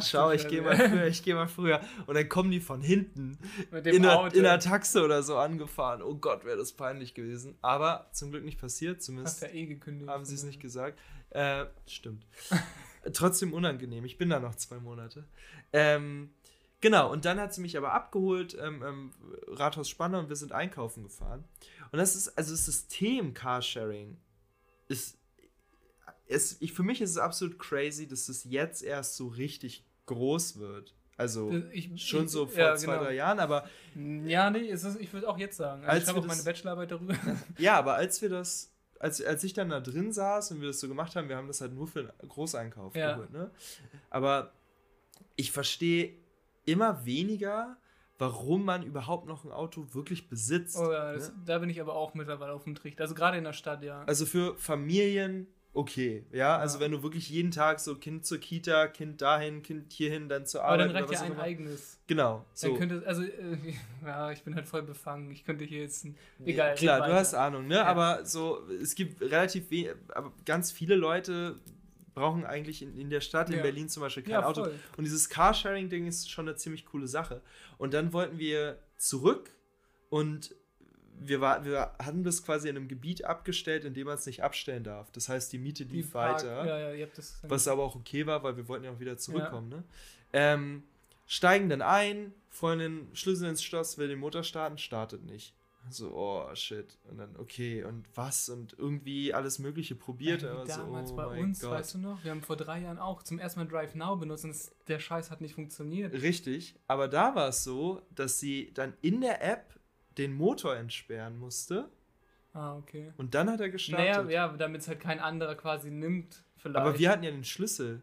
schau, ich gehe mal früher, ich gehe mal früher. Und dann kommen die von hinten in der, in der Taxe oder so angefahren. Oh Gott, wäre das peinlich gewesen. Aber zum Glück nicht passiert, zumindest ja eh haben sie es nicht gesagt. Äh, stimmt. Trotzdem unangenehm. Ich bin da noch zwei Monate. Ähm, genau, und dann hat sie mich aber abgeholt, ähm, ähm, Rathaus Spanner, und wir sind einkaufen gefahren. Und das ist, also das System Carsharing ist, ist ich, für mich ist es absolut crazy, dass es jetzt erst so richtig groß wird. Also Ich- schon so vor ja, zwei, genau. drei Jahren, aber Ja, nee, es ist, ich würde auch jetzt sagen. Also Als ich wir auch meine das- Bachelorarbeit darüber. Ja, aber als wir das, als, als ich dann da drin saß und wir das so gemacht haben, wir haben das halt nur für einen Großeinkauf Ja. geholt, ne? Aber ich verstehe immer weniger, warum man überhaupt noch ein Auto wirklich besitzt. Oh ja, das, ne? da bin ich aber auch mittlerweile auf dem Trichter. Also gerade in der Stadt, ja. Also für Familien okay, ja? Also Ja. wenn du wirklich jeden Tag so Kind zur Kita, Kind dahin, Kind hierhin, dann zur aber Arbeit dann oder reicht ja ein immer. eigenes. Genau, Dann so. könnte, also, äh, ja, ich bin halt voll befangen. Ich könnte hier jetzt, ein, egal. Klar, red du weiter. hast Ahnung, ne? Ja. Aber so, es gibt relativ wenig, aber ganz viele Leute brauchen eigentlich in, in der Stadt, in Ja. Berlin zum Beispiel, kein Ja, Auto. voll. Und dieses Carsharing-Ding ist schon eine ziemlich coole Sache. Und dann wollten wir zurück und wir, war, wir hatten das quasi in einem Gebiet abgestellt, in dem man es nicht abstellen darf. Das heißt, die Miete lief Park- weiter. Ja, ja, ihr habt das. Was aber auch okay war, weil wir wollten ja auch wieder zurückkommen. Ne? Ähm, steigen dann ein, Freundin Schlüssel ins Schloss, will den Motor starten, startet nicht. So, oh shit. Und dann, okay, und was? Und irgendwie alles Mögliche probiert. Ey, wie aber so, damals oh bei uns, Gott. weißt du noch? Wir haben vor drei Jahren auch zum ersten Mal Drive Now benutzt und es, der Scheiß hat nicht funktioniert. Richtig, aber da war es so, dass sie dann in der App den Motor entsperren musste Ah, okay. und dann hat er gestartet. Naja, ja, damit es halt kein anderer quasi nimmt, vielleicht. aber wir hatten ja den Schlüssel.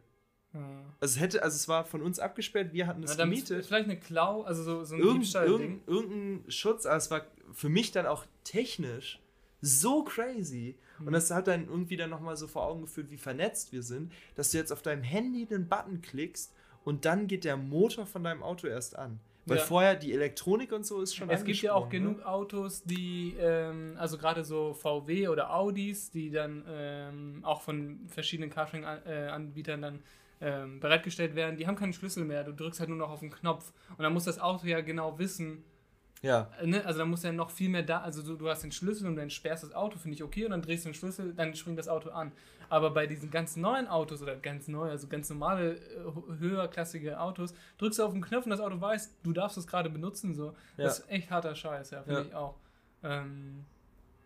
Ja. Also es hätte, also es war von uns abgesperrt, wir hatten das dann gemietet. Vielleicht eine Klau, also so, so ein Irgend, Diebstahl-Ding. irgend, irgendein Schutz, aber es war für mich dann auch technisch so crazy. Mhm. Und das hat dann irgendwie dann nochmal so vor Augen geführt, wie vernetzt wir sind, dass du jetzt auf deinem Handy den Button klickst und dann geht der Motor von deinem Auto erst an. Weil Ja. vorher die Elektronik und so ist schon Es gibt ja auch angesprungen, genug Autos, die, ähm, also gerade so VW oder Audis, die dann ähm, auch von verschiedenen Carsharing-Anbietern dann ähm, bereitgestellt werden, die haben keinen Schlüssel mehr. Du drückst halt nur noch auf den Knopf. Und dann muss das Auto ja genau wissen, Ne? Ja, ne? also dann muss ja noch viel mehr da, also du, du hast den Schlüssel und dann sperrst das Auto, finde ich okay, und dann drehst du den Schlüssel, dann springt das Auto an. Aber bei diesen ganz neuen Autos oder ganz neu, also ganz normale, äh, höherklassige Autos, drückst du auf den Knopf und das Auto weiß, du darfst es gerade benutzen, so. Ja. Das ist echt harter Scheiß, ja, finde Ja. ich auch. Ähm,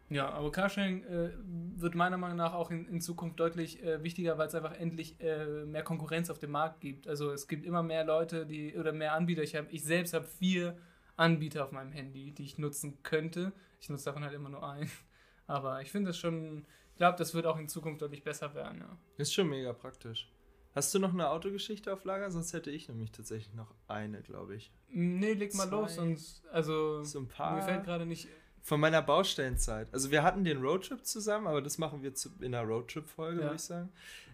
ja, aber Carsharing äh, wird meiner Meinung nach auch in, in Zukunft deutlich äh, wichtiger, weil es einfach endlich äh, mehr Konkurrenz auf dem Markt gibt. Also es gibt immer mehr Leute, die oder mehr Anbieter. Ich habe, ich selbst habe vier Anbieter auf meinem Handy, die ich nutzen könnte. Ich nutze davon halt immer nur einen. Aber ich finde das schon, ich glaube, das wird auch in Zukunft deutlich besser werden. Ja. ist schon mega praktisch. Hast du noch eine Autogeschichte auf Lager? Sonst hätte ich nämlich tatsächlich noch eine, glaube ich. Nee, leg mal Zwei. los. Sonst, also, So ein mir paar. fällt gerade nicht. Von meiner Baustellenzeit. Also wir hatten den Roadtrip zusammen, aber das machen wir zu, in einer Roadtrip-Folge, Ja. würde ich sagen.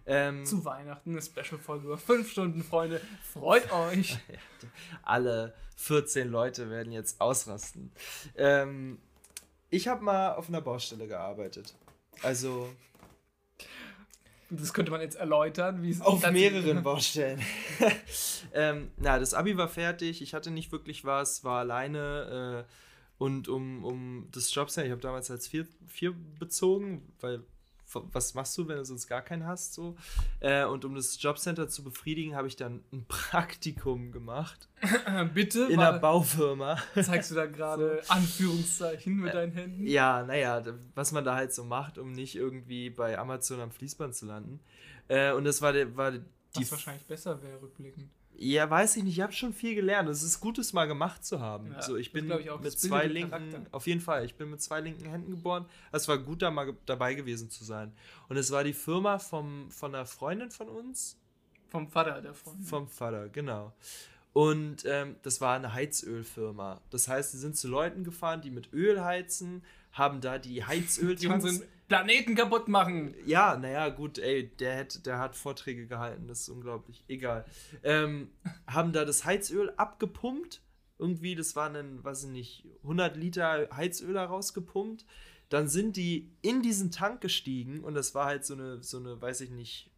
Ähm, Zu Weihnachten eine Special-Folge über fünf Stunden, Freunde. Freut euch. alle 14 Leute werden jetzt ausrasten. Ähm, ich habe mal auf einer Baustelle gearbeitet. Also Das könnte man jetzt erläutern, wie es auf mehreren Baustellen. ähm, na, das Abi war fertig, ich hatte nicht wirklich was, war alleine äh, und um, um das Jobcenter, ich habe damals als vier, vier bezogen, weil was machst du, wenn du sonst gar keinen hast? So? Äh, und um das Jobcenter zu befriedigen, habe ich dann ein Praktikum gemacht Bitte, in einer Baufirma. zeigst du da gerade Anführungszeichen mit deinen Händen? Ja, naja, was man da halt so macht, um nicht irgendwie bei Amazon am Fließband zu landen. Äh, und das war, der, war die. Was wahrscheinlich besser wäre, rückblickend. Ja, weiß ich nicht, ich habe schon viel gelernt. Es ist gut, es mal gemacht zu haben. Ja, so, ich bin ich auch. mit zwei linken, Charakter. auf jeden Fall, ich bin mit zwei linken Händen geboren. Es war gut, da mal dabei gewesen zu sein. Und es war die Firma vom, von einer Freundin von uns, Vom Vater der Freundin. vom Vater, genau. Und ähm, das war eine Heizölfirma. Das heißt, sie sind zu Leuten gefahren, die mit Öl heizen, haben da die die Heizöltanks. unseren Planeten kaputt machen. Ja, naja, gut, ey, der, hat, der hat Vorträge gehalten, das ist unglaublich. Egal. Ähm, haben da das Heizöl abgepumpt. Irgendwie, das waren dann, weiß ich nicht, 100 Liter Heizöl rausgepumpt. Dann sind die in diesen Tank gestiegen und das war halt so eine, so eine, weiß ich nicht,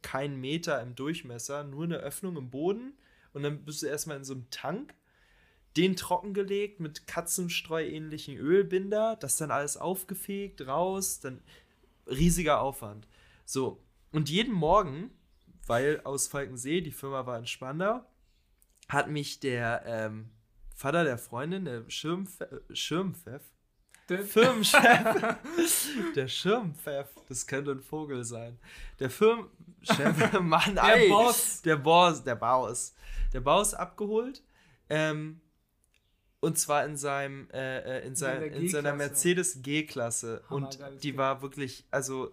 kein Meter im Durchmesser, nur eine Öffnung im Boden. Und dann bist du erstmal in so einem Tank, den trockengelegt mit Katzenstreu-ähnlichen Ölbinder, das dann alles aufgefegt, raus, dann riesiger Aufwand. So, und jeden Morgen, weil aus Falkensee, die Firma war in Spandau, hat mich der ähm, Vater der Freundin, der Schirmpfeff, Firmenchef, der Schirmpfeff, das könnte ein Vogel sein. Der Firmenchef, Mann, Der ey, Boss. der Boss, der Baus, der Baus abgeholt. Ähm, und zwar in seinem, äh, äh, in, sein, der in seiner. Mercedes G-Klasse. Und die Ding. war wirklich, also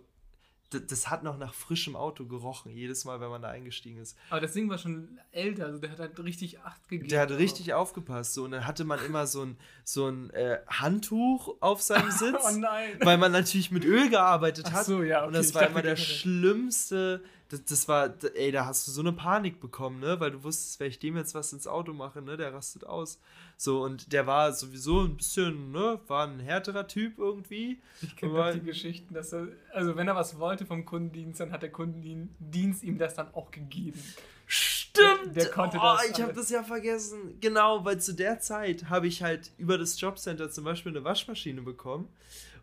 das hat noch nach frischem Auto gerochen, jedes Mal, wenn man da eingestiegen ist. Aber das Ding war schon älter, also der hat halt richtig Acht gegeben. Der hat richtig aufgepasst. So, und dann hatte man immer so ein, so ein äh, Handtuch auf seinem Sitz, Oh nein. weil man natürlich mit Öl gearbeitet Ach hat. so, ja, Und okay, das ich war immer der schlimmste. Das, das war, ey, da hast du so eine Panik bekommen, ne? Weil du wusstest, wenn ich dem jetzt was ins Auto mache, ne? Der rastet aus. So, und der war sowieso ein bisschen, ne? War ein härterer Typ irgendwie. Ich kenne doch die Geschichten, dass er, also wenn er was wollte vom Kundendienst, dann hat der Kundendienst ihm das dann auch gegeben. Stimmt! Der- der konnte oh, das Ich habe das ja vergessen. Genau, weil zu der Zeit habe ich halt über das Jobcenter zum Beispiel eine Waschmaschine bekommen.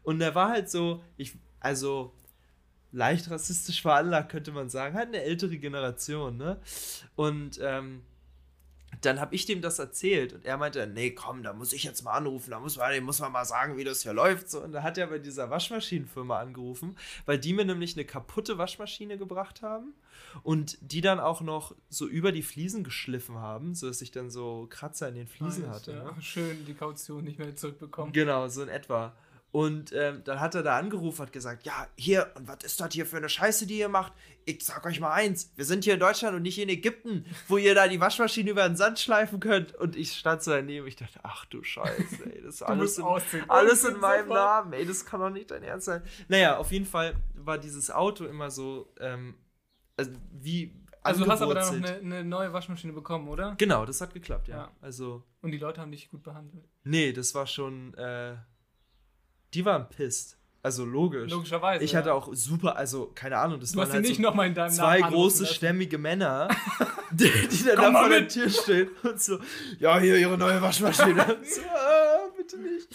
Und der war halt so, ich, also leicht rassistisch veranlagt, könnte man sagen. Halt eine ältere Generation, ne? Und ähm, dann habe ich dem das erzählt und er meinte, nee, komm, da muss ich jetzt mal anrufen, da muss man, dem muss man mal sagen, wie das hier läuft. So, und da hat er bei dieser Waschmaschinenfirma angerufen, weil die mir nämlich eine kaputte Waschmaschine gebracht haben und die dann auch noch so über die Fliesen geschliffen haben, sodass ich dann so Kratzer in den Fliesen Nice, hatte. ja. Ne? Schön die Kaution nicht mehr zurückbekommen. Genau, so in etwa. Und ähm, dann hat er da angerufen, hat gesagt, ja, hier, und was ist das hier für eine Scheiße, die ihr macht? Ich sag euch mal eins, wir sind hier in Deutschland und nicht in Ägypten, wo ihr da die Waschmaschine über den Sand schleifen könnt. Und ich stand so daneben, ich dachte, ach du Scheiße, ey, das ist alles in, alles in meinem. Namen, ey, das kann doch nicht dein Ernst sein. Naja, auf jeden Fall war dieses Auto immer so, ähm, also wie Also du hast aber dann noch eine, eine neue Waschmaschine bekommen, oder? Genau, das hat geklappt, ja. Ja. Also, Und die Leute haben dich gut behandelt. nee, das war schon, äh, die waren pisst. Also logisch. Logischerweise. Ich hatte ja. auch super, also keine Ahnung, das Du waren halt nicht so nochmal in deinem zwei Namen große, stämmige Männer, die, die dann da mal vor der. Tür stehen und so, ja, hier ihre neue Waschmaschine. so, ah, bitte nicht.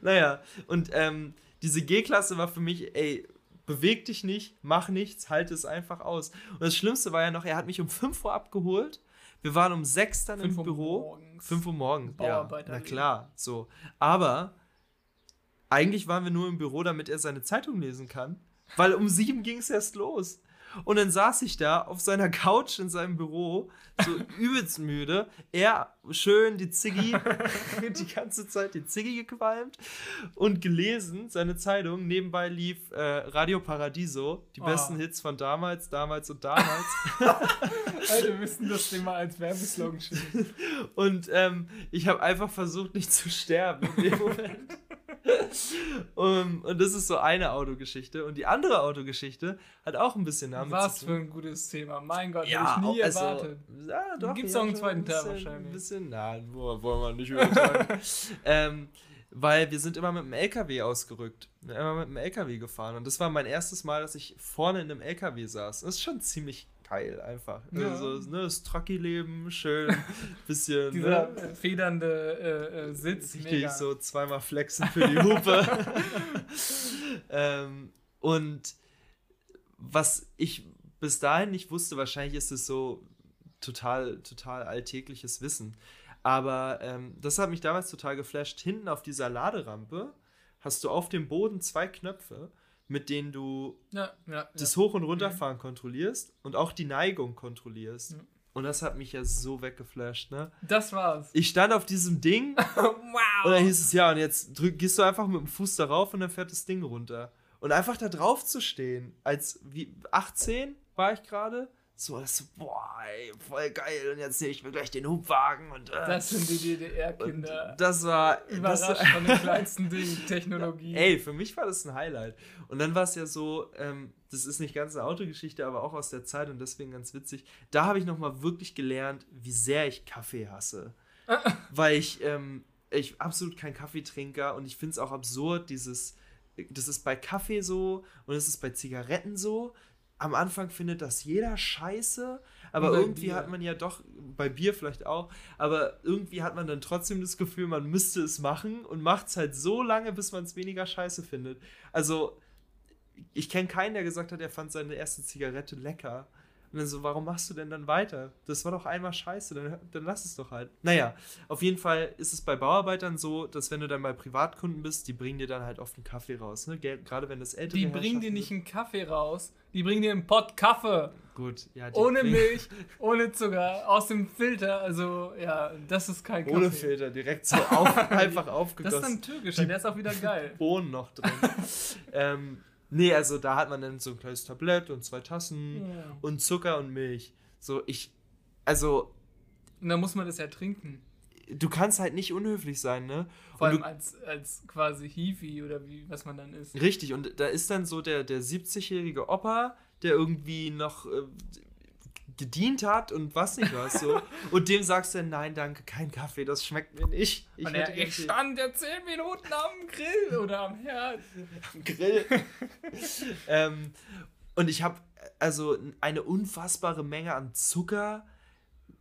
Naja, und ähm, diese G-Klasse war für mich, ey, beweg dich nicht, mach nichts, halte es einfach aus. Und das Schlimmste war ja noch, er hat mich um 5 Uhr abgeholt. Wir waren um 6 dann Fünf im Uhr Büro. morgens. 5 Uhr morgens, ja. Na klar, so. Aber eigentlich waren wir nur im Büro, damit er seine Zeitung lesen kann. Weil um sieben ging es erst los. Und dann saß ich da auf seiner Couch in seinem Büro, so übelst müde. Er schön die Ziggy, die ganze Zeit die Ziggy gequalmt und gelesen, seine Zeitung. Nebenbei lief äh, Radio Paradiso, die Oh. besten Hits von damals, damals und damals. Alter, wir müssen das Thema als Werbeslogan schicken. Und ähm, ich habe einfach versucht, nicht zu sterben in dem Moment. Um, und das ist so eine Autogeschichte. Und die andere Autogeschichte hat auch ein bisschen damit Was zu für tun. ein gutes Thema. Mein Gott, ja, hätte ich nie also, erwartet. Ja, doch, Gibt's ja, auch einen zweiten ein Teil wahrscheinlich. Ein bisschen, nein, wo- wollen wir nicht übertreiben. ähm, weil wir sind immer mit dem LKW ausgerückt. Immer mit dem LKW gefahren. Und das war mein erstes Mal, dass ich vorne in einem LKW saß. Das ist schon ziemlich geil einfach. Ja. Also, ne, das Truckie-Leben, schön, bisschen. Dieser ne? federnde äh, äh, Sitz. Richtig mega. so zweimal flexen für die Hupe. ähm, und was ich bis dahin nicht wusste, wahrscheinlich ist es so total, total alltägliches Wissen. Aber ähm, das hat mich damals total geflasht. Hinten auf dieser Laderampe hast du auf dem Boden zwei Knöpfe, mit denen du Ja, ja. das. Hoch- und Runterfahren kontrollierst und auch die Neigung kontrollierst. Ja. Und das hat mich ja so weggeflasht, ne? Das war's. Ich stand auf diesem Ding wow. und dann hieß es, ja, und jetzt drück, gehst du einfach mit dem Fuß darauf und dann fährt das Ding runter. Und einfach da drauf zu stehen, als wie 18 war ich gerade, so, das boah, ey, voll geil. Und jetzt sehe ich mir gleich den Hubwagen und äh, das sind die DDR-Kinder. das war das Überrascht war, von den kleinsten Dingen, Technologie. Ey, für mich war das ein Highlight. Und dann war es ja so, ähm, das ist nicht ganz eine Autogeschichte, aber auch aus der Zeit und deswegen ganz witzig. Da habe ich nochmal wirklich gelernt, wie sehr ich Kaffee hasse. Weil ich, ähm, ich absolut kein Kaffeetrinker und ich finde es auch absurd, dieses, das ist bei Kaffee so und es ist bei Zigaretten so. Am Anfang findet das jeder scheiße, aber irgendwie Bier. hat man ja doch, bei Bier vielleicht auch, aber irgendwie hat man dann trotzdem das Gefühl, man müsste es machen und macht es halt so lange, bis man es weniger scheiße findet. Also, ich kenne keinen, der gesagt hat, er fand seine erste Zigarette lecker. Und dann so, warum machst du denn dann weiter? Das war doch einmal scheiße, dann, dann lass es doch halt. Naja, auf jeden Fall ist es bei Bauarbeitern so, dass wenn du dann bei Privatkunden bist, die bringen dir dann halt oft einen Kaffee raus. Ne? Gerade wenn das ältere Die bringen dir nicht einen Kaffee raus, die bringen dir einen Pott Kaffee. Gut, ja. Ohne bringen- Milch, ohne Zucker, aus dem Filter. Also, ja, das ist kein Kaffee. Ohne Filter, direkt so auf, einfach Das aufgegossen. ist dann türkischer, der ist auch wieder geil. Bohnen noch drin. ähm, nee, also da hat man dann so ein kleines Tablett und zwei Tassen Ja. und Zucker und Milch. So, ich, also, Und dann muss man das ja trinken. du kannst halt nicht unhöflich sein, ne? Vor Und allem als, als quasi Hifi oder wie, was man dann ist. du, richtig, und da ist dann so der, der 70-jährige Opa, der irgendwie noch äh, gedient hat und was nicht was so. und dem sagst du dann, nein, danke, kein Kaffee, das schmeckt mir nicht. Hätte er, ich Tee." stand ja 10 Minuten am Grill oder am Herd. Grill. ähm, und ich habe also eine unfassbare Menge an Zucker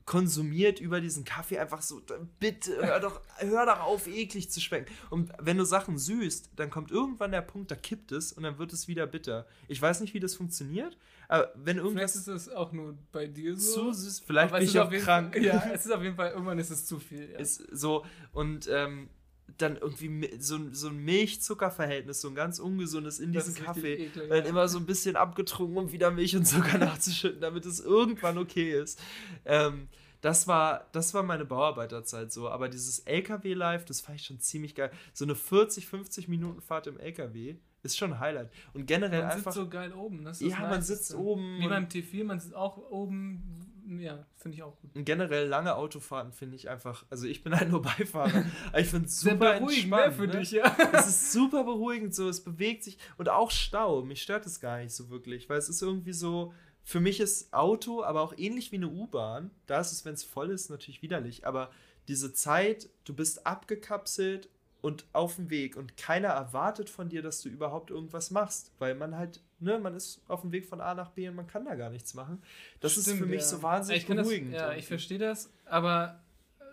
konsumiert über diesen Kaffee einfach so bitte hör doch hör doch auf eklig zu schmecken und wenn du Sachen süßt dann kommt irgendwann der Punkt da kippt es und dann wird es wieder bitter ich weiß nicht wie das funktioniert aber wenn Vielleicht irgendwas ist es auch nur bei dir so. zu süß vielleicht bin ich auch krank Fall, ja, es ist auf jeden Fall, irgendwann ist es zu viel. Ja. ist so und ähm, dann irgendwie so, ein- so ein Milch-Zucker-Verhältnis, so ein ganz ungesundes in richtig Kaffee. eklig, dann ja. immer so ein bisschen abgetrunken, um wieder Milch und Zucker nachzuschütten, damit es irgendwann okay ist. Ähm, das war, das war meine Bauarbeiterzeit so. Aber dieses LKW-Life, das fand ich schon ziemlich geil. So eine 40, 50 Minuten Fahrt im LKW ist schon ein Highlight. Und generell man einfach. sitzt so geil oben. Das ist Ja, das man sitzt oben Wie beim T4, man sitzt auch oben. Ja, finde ich auch gut. und generell lange Autofahrten finde ich einfach, also ich bin halt nur Beifahrer, aber ich finde es super beruhigend, ne, entspannt. für ne? dich, ja. es ist super beruhigend, so es bewegt sich und auch Stau. Mich stört es gar nicht so wirklich, weil es ist irgendwie so. Für mich ist Auto, aber auch ähnlich wie eine U-Bahn. Da ist es, wenn es voll ist, natürlich widerlich. Aber diese Zeit, du bist abgekapselt und auf dem Weg und keiner erwartet von dir, dass du überhaupt irgendwas machst, weil man halt, ne, man ist auf dem Weg von A nach B und man kann da gar nichts machen. Das ist Stimmt, für mich ja. so wahnsinnig ich kann das, beruhigend. Ja, irgendwie. ich verstehe das, aber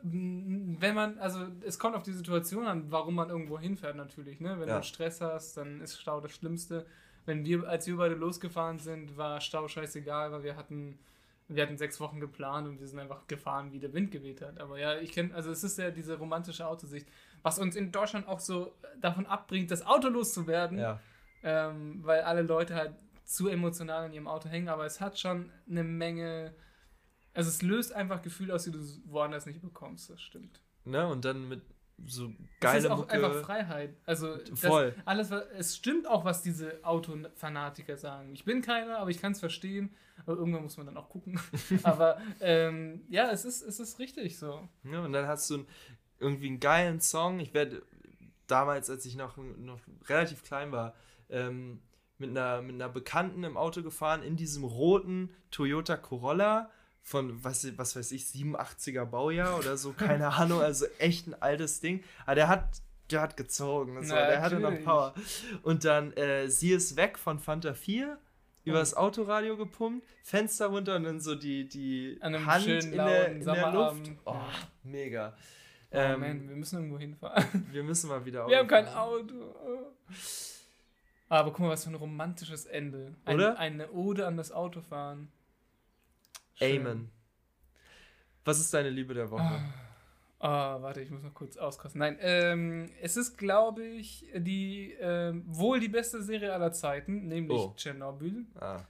mm, wenn man, also es kommt auf die Situation an, warum man irgendwo hinfährt natürlich, ne? Wenn Ja. du Stress hast, dann ist Stau das Schlimmste. Wenn wir, als wir beide losgefahren sind, war Stau scheißegal, weil wir hatten, wir hatten sechs Wochen geplant und wir sind einfach gefahren, wie der Wind geweht hat. Aber ja, ich kenne, also es ist ja diese romantische Autosicht, was uns in Deutschland auch so davon abbringt, das Auto loszuwerden ja. ähm, weil alle Leute halt zu emotional in ihrem Auto hängen, aber es hat schon eine Menge. Also es löst einfach Gefühle aus, die du woanders nicht bekommst, das stimmt. Ne? Und dann mit so geile Es ist auch Mucke. einfach Freiheit. Also Voll. alles, was- es stimmt auch, was diese Autofanatiker sagen. Ich bin keiner, aber ich kann es verstehen. Aber irgendwann muss man dann auch gucken. aber ähm, ja, es ist, es ist richtig so. Ja, und dann hast du einen, irgendwie einen geilen Song. Ich werde damals, als ich noch, noch relativ klein war, ähm, mit, einer, mit einer Bekannten im Auto gefahren, in diesem roten Toyota Corolla von, was, was weiß ich, 87er Baujahr oder so, keine Ahnung, also echt ein altes Ding. Aber der hat, der hat gezogen, das war, der hatte noch. Power. Und dann, äh, sie ist weg von Fanta 4, über das Autoradio gepumpt, Fenster runter und dann so die, die Hand in der, in der Luft. Oh, Ja. Mega. Oh Ähm, man, wir müssen irgendwo hinfahren. wir müssen mal wieder Wir haben kein. Auto. Aber guck mal, was für ein romantisches Ende. Ein, Oder? Eine Ode an das Autofahren. Schön. Amen. Was ist deine Liebe der Woche? Ah, warte, ich muss noch kurz auskosten. Nein, ähm, es ist, glaube ich, die ähm, wohl die beste Serie aller Zeiten, nämlich Oh. Tschernobyl. Ah.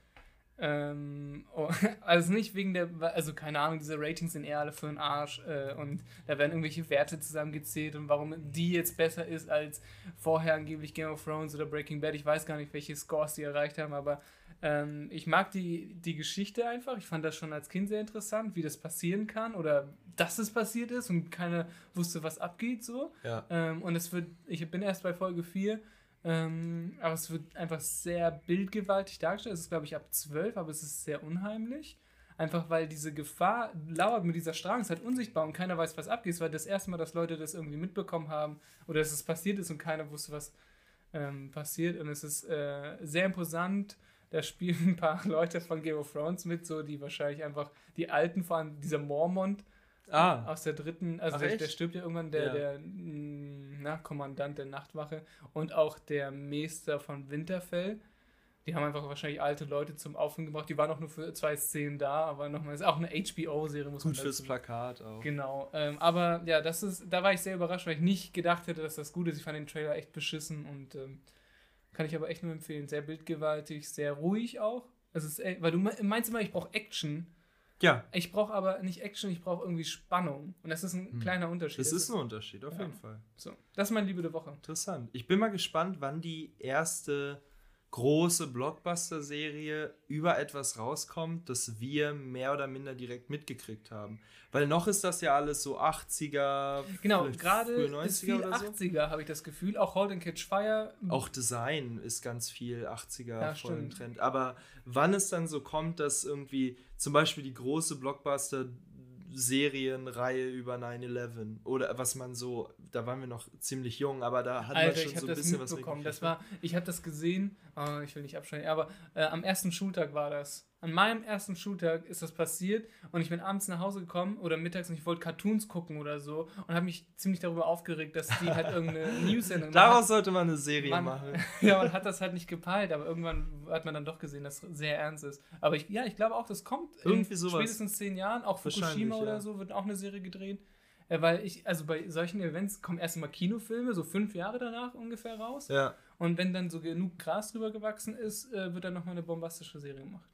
Ähm, oh, also nicht wegen der, also keine Ahnung, diese Ratings sind eher alle für den Arsch äh, und da werden irgendwelche Werte zusammengezählt und warum die jetzt besser ist als vorher angeblich Game of Thrones oder Breaking Bad. Ich weiß gar nicht, welche Scores die erreicht haben, aber ähm, ich mag die, die Geschichte einfach. Ich fand das schon als Kind sehr interessant, wie das passieren kann oder dass es passiert ist und keiner wusste, was abgeht so. Ja. Ähm, und es wird, ich bin erst bei Folge 4, ähm, aber es wird einfach sehr bildgewaltig dargestellt. Es ist, glaube ich, ab 12, aber es ist sehr unheimlich. Einfach weil diese Gefahr lauert mit dieser Strahlung, ist halt unsichtbar und keiner weiß, was abgeht. Es war das erste Mal, dass Leute das irgendwie mitbekommen haben oder dass es passiert ist und keiner wusste, was ähm, passiert. Und es ist äh, sehr imposant. Da spielen ein paar Leute von Game of Thrones mit, so die wahrscheinlich einfach die alten, vor allem dieser Mormont, Ah. aus der dritten, also Ach, der, der stirbt ja irgendwann, der, Ja. der mh, na, Kommandant der Nachtwache und auch der Meester von Winterfell. Die haben einfach wahrscheinlich alte Leute zum Aufnehmen gebracht. Die waren auch nur für zwei Szenen da, aber nochmal, ist auch eine HBO-Serie, muss Gut man fürs dazu- Plakat auch. Genau. Ähm, aber ja, das ist, da war ich sehr überrascht, weil ich nicht gedacht hätte, dass das gut ist. Ich fand den Trailer echt beschissen und ähm, kann ich aber echt nur empfehlen. Sehr bildgewaltig, sehr ruhig auch. Es ist, weil du me- meinst immer, ich brauche Action. Ja, Ich brauche aber nicht Action, ich brauche irgendwie Spannung. Und das ist ein Hm. kleiner Unterschied. das ist ein Unterschied, auf Ja. jeden Fall. So, das ist meine Liebe der Woche. Interessant. Ich bin mal gespannt, wann die erste große Blockbuster-Serie über etwas rauskommt, das wir mehr oder minder direkt mitgekriegt haben. Weil noch ist das ja alles so 80er, Genau, gerade frühe ist 90er viel oder so. 80er, habe ich das Gefühl. Auch Hold and Catch Fire. Auch Design ist ganz viel 80er Ja, voll im. Trend. Aber wann es dann so kommt, dass irgendwie zum Beispiel die große Blockbuster-Serienreihe über 9-11 oder was man so, da waren wir noch ziemlich jung, aber da hat Alter, man schon ich habe so ein bisschen was mitbekommen. Das war, ich habe das gesehen. Oh, ich will nicht abschneiden, aber äh, am ersten Schultag war das. An meinem ersten Schultag ist das passiert und ich bin abends nach Hause gekommen oder mittags und ich wollte Cartoons gucken oder so und habe mich ziemlich darüber aufgeregt, dass die halt irgendeine News-Sendung Daraus sollte man eine Serie Man- machen. Ja, man hat das halt nicht gepeilt, aber irgendwann hat man dann doch gesehen, dass es sehr ernst ist. Aber ich, ja, ich glaube auch, das kommt Irgendwie in sowas. spätestens zehn Jahren. Auch Fukushima Wahrscheinlich, oder ja. so wird auch eine Serie gedreht. Äh, weil ich, also bei solchen Events kommen erst mal Kinofilme, so fünf Jahre danach ungefähr raus. Ja. Und wenn dann so genug Gras drüber gewachsen ist, äh, wird dann nochmal eine bombastische Serie gemacht.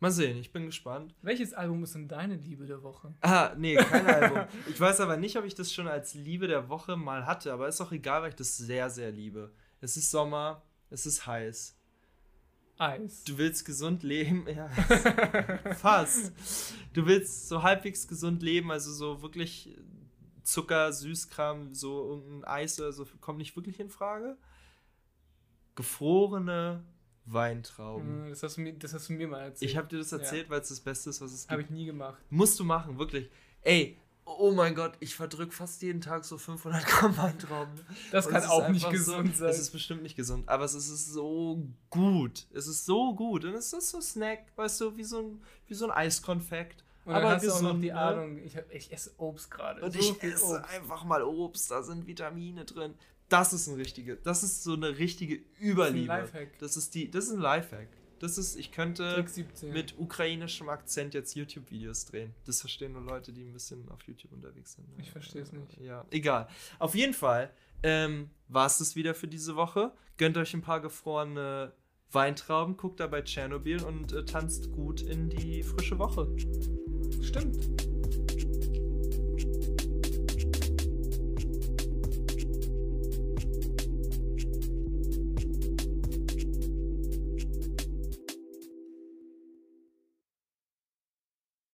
Mal sehen, ich bin gespannt. Welches Album ist denn deine Liebe der Woche? Ah, nee, kein Album. Ich weiß aber nicht, ob ich das schon als Liebe der Woche mal hatte, aber ist auch egal, weil ich das sehr, sehr liebe. Es ist Sommer, es ist heiß. Eis. Du willst gesund leben, ja. Fast. Du willst so halbwegs gesund leben, also so wirklich Zucker, Süßkram, so irgendein Eis oder so, kommt nicht wirklich in Frage. Gefrorene Weintrauben. Äh, Das hast, du mir, das hast du mir mal erzählt. Ich habe dir das erzählt, weil es das Beste ist, was es gibt. Habe ich nie gemacht. Musst du machen, wirklich. Ey, oh mein Gott, ich verdrück fast jeden Tag so 500 Gramm Weintrauben. Das Und kann auch nicht gesund so, sein. Es ist bestimmt nicht gesund, aber es ist, so gut. Es ist so gut. Und es ist so Snack, weißt du, wie so ein, wie so ein Eiskonfekt. Und dann aber hast du auch noch gesund, die ne? Ahnung, ich, hab, ich esse Obst gerade. Und So ich esse Obst. einfach mal Obst, da sind Vitamine drin. Das ist ein richtige, das ist so eine richtige Überliebe. Lifehack. Das ist die, das ist ein Lifehack. Das ist, ich könnte Trick 17. mit ukrainischem Akzent jetzt YouTube-Videos drehen. Das verstehen nur Leute, die ein bisschen auf YouTube unterwegs sind. Ich verstehe es nicht. Ja, egal. Auf jeden Fall ähm, war es das wieder für diese Woche. Gönnt euch ein paar gefrorene Weintrauben, guckt dabei Tschernobyl und äh, tanzt gut in die frische Woche. Stimmt.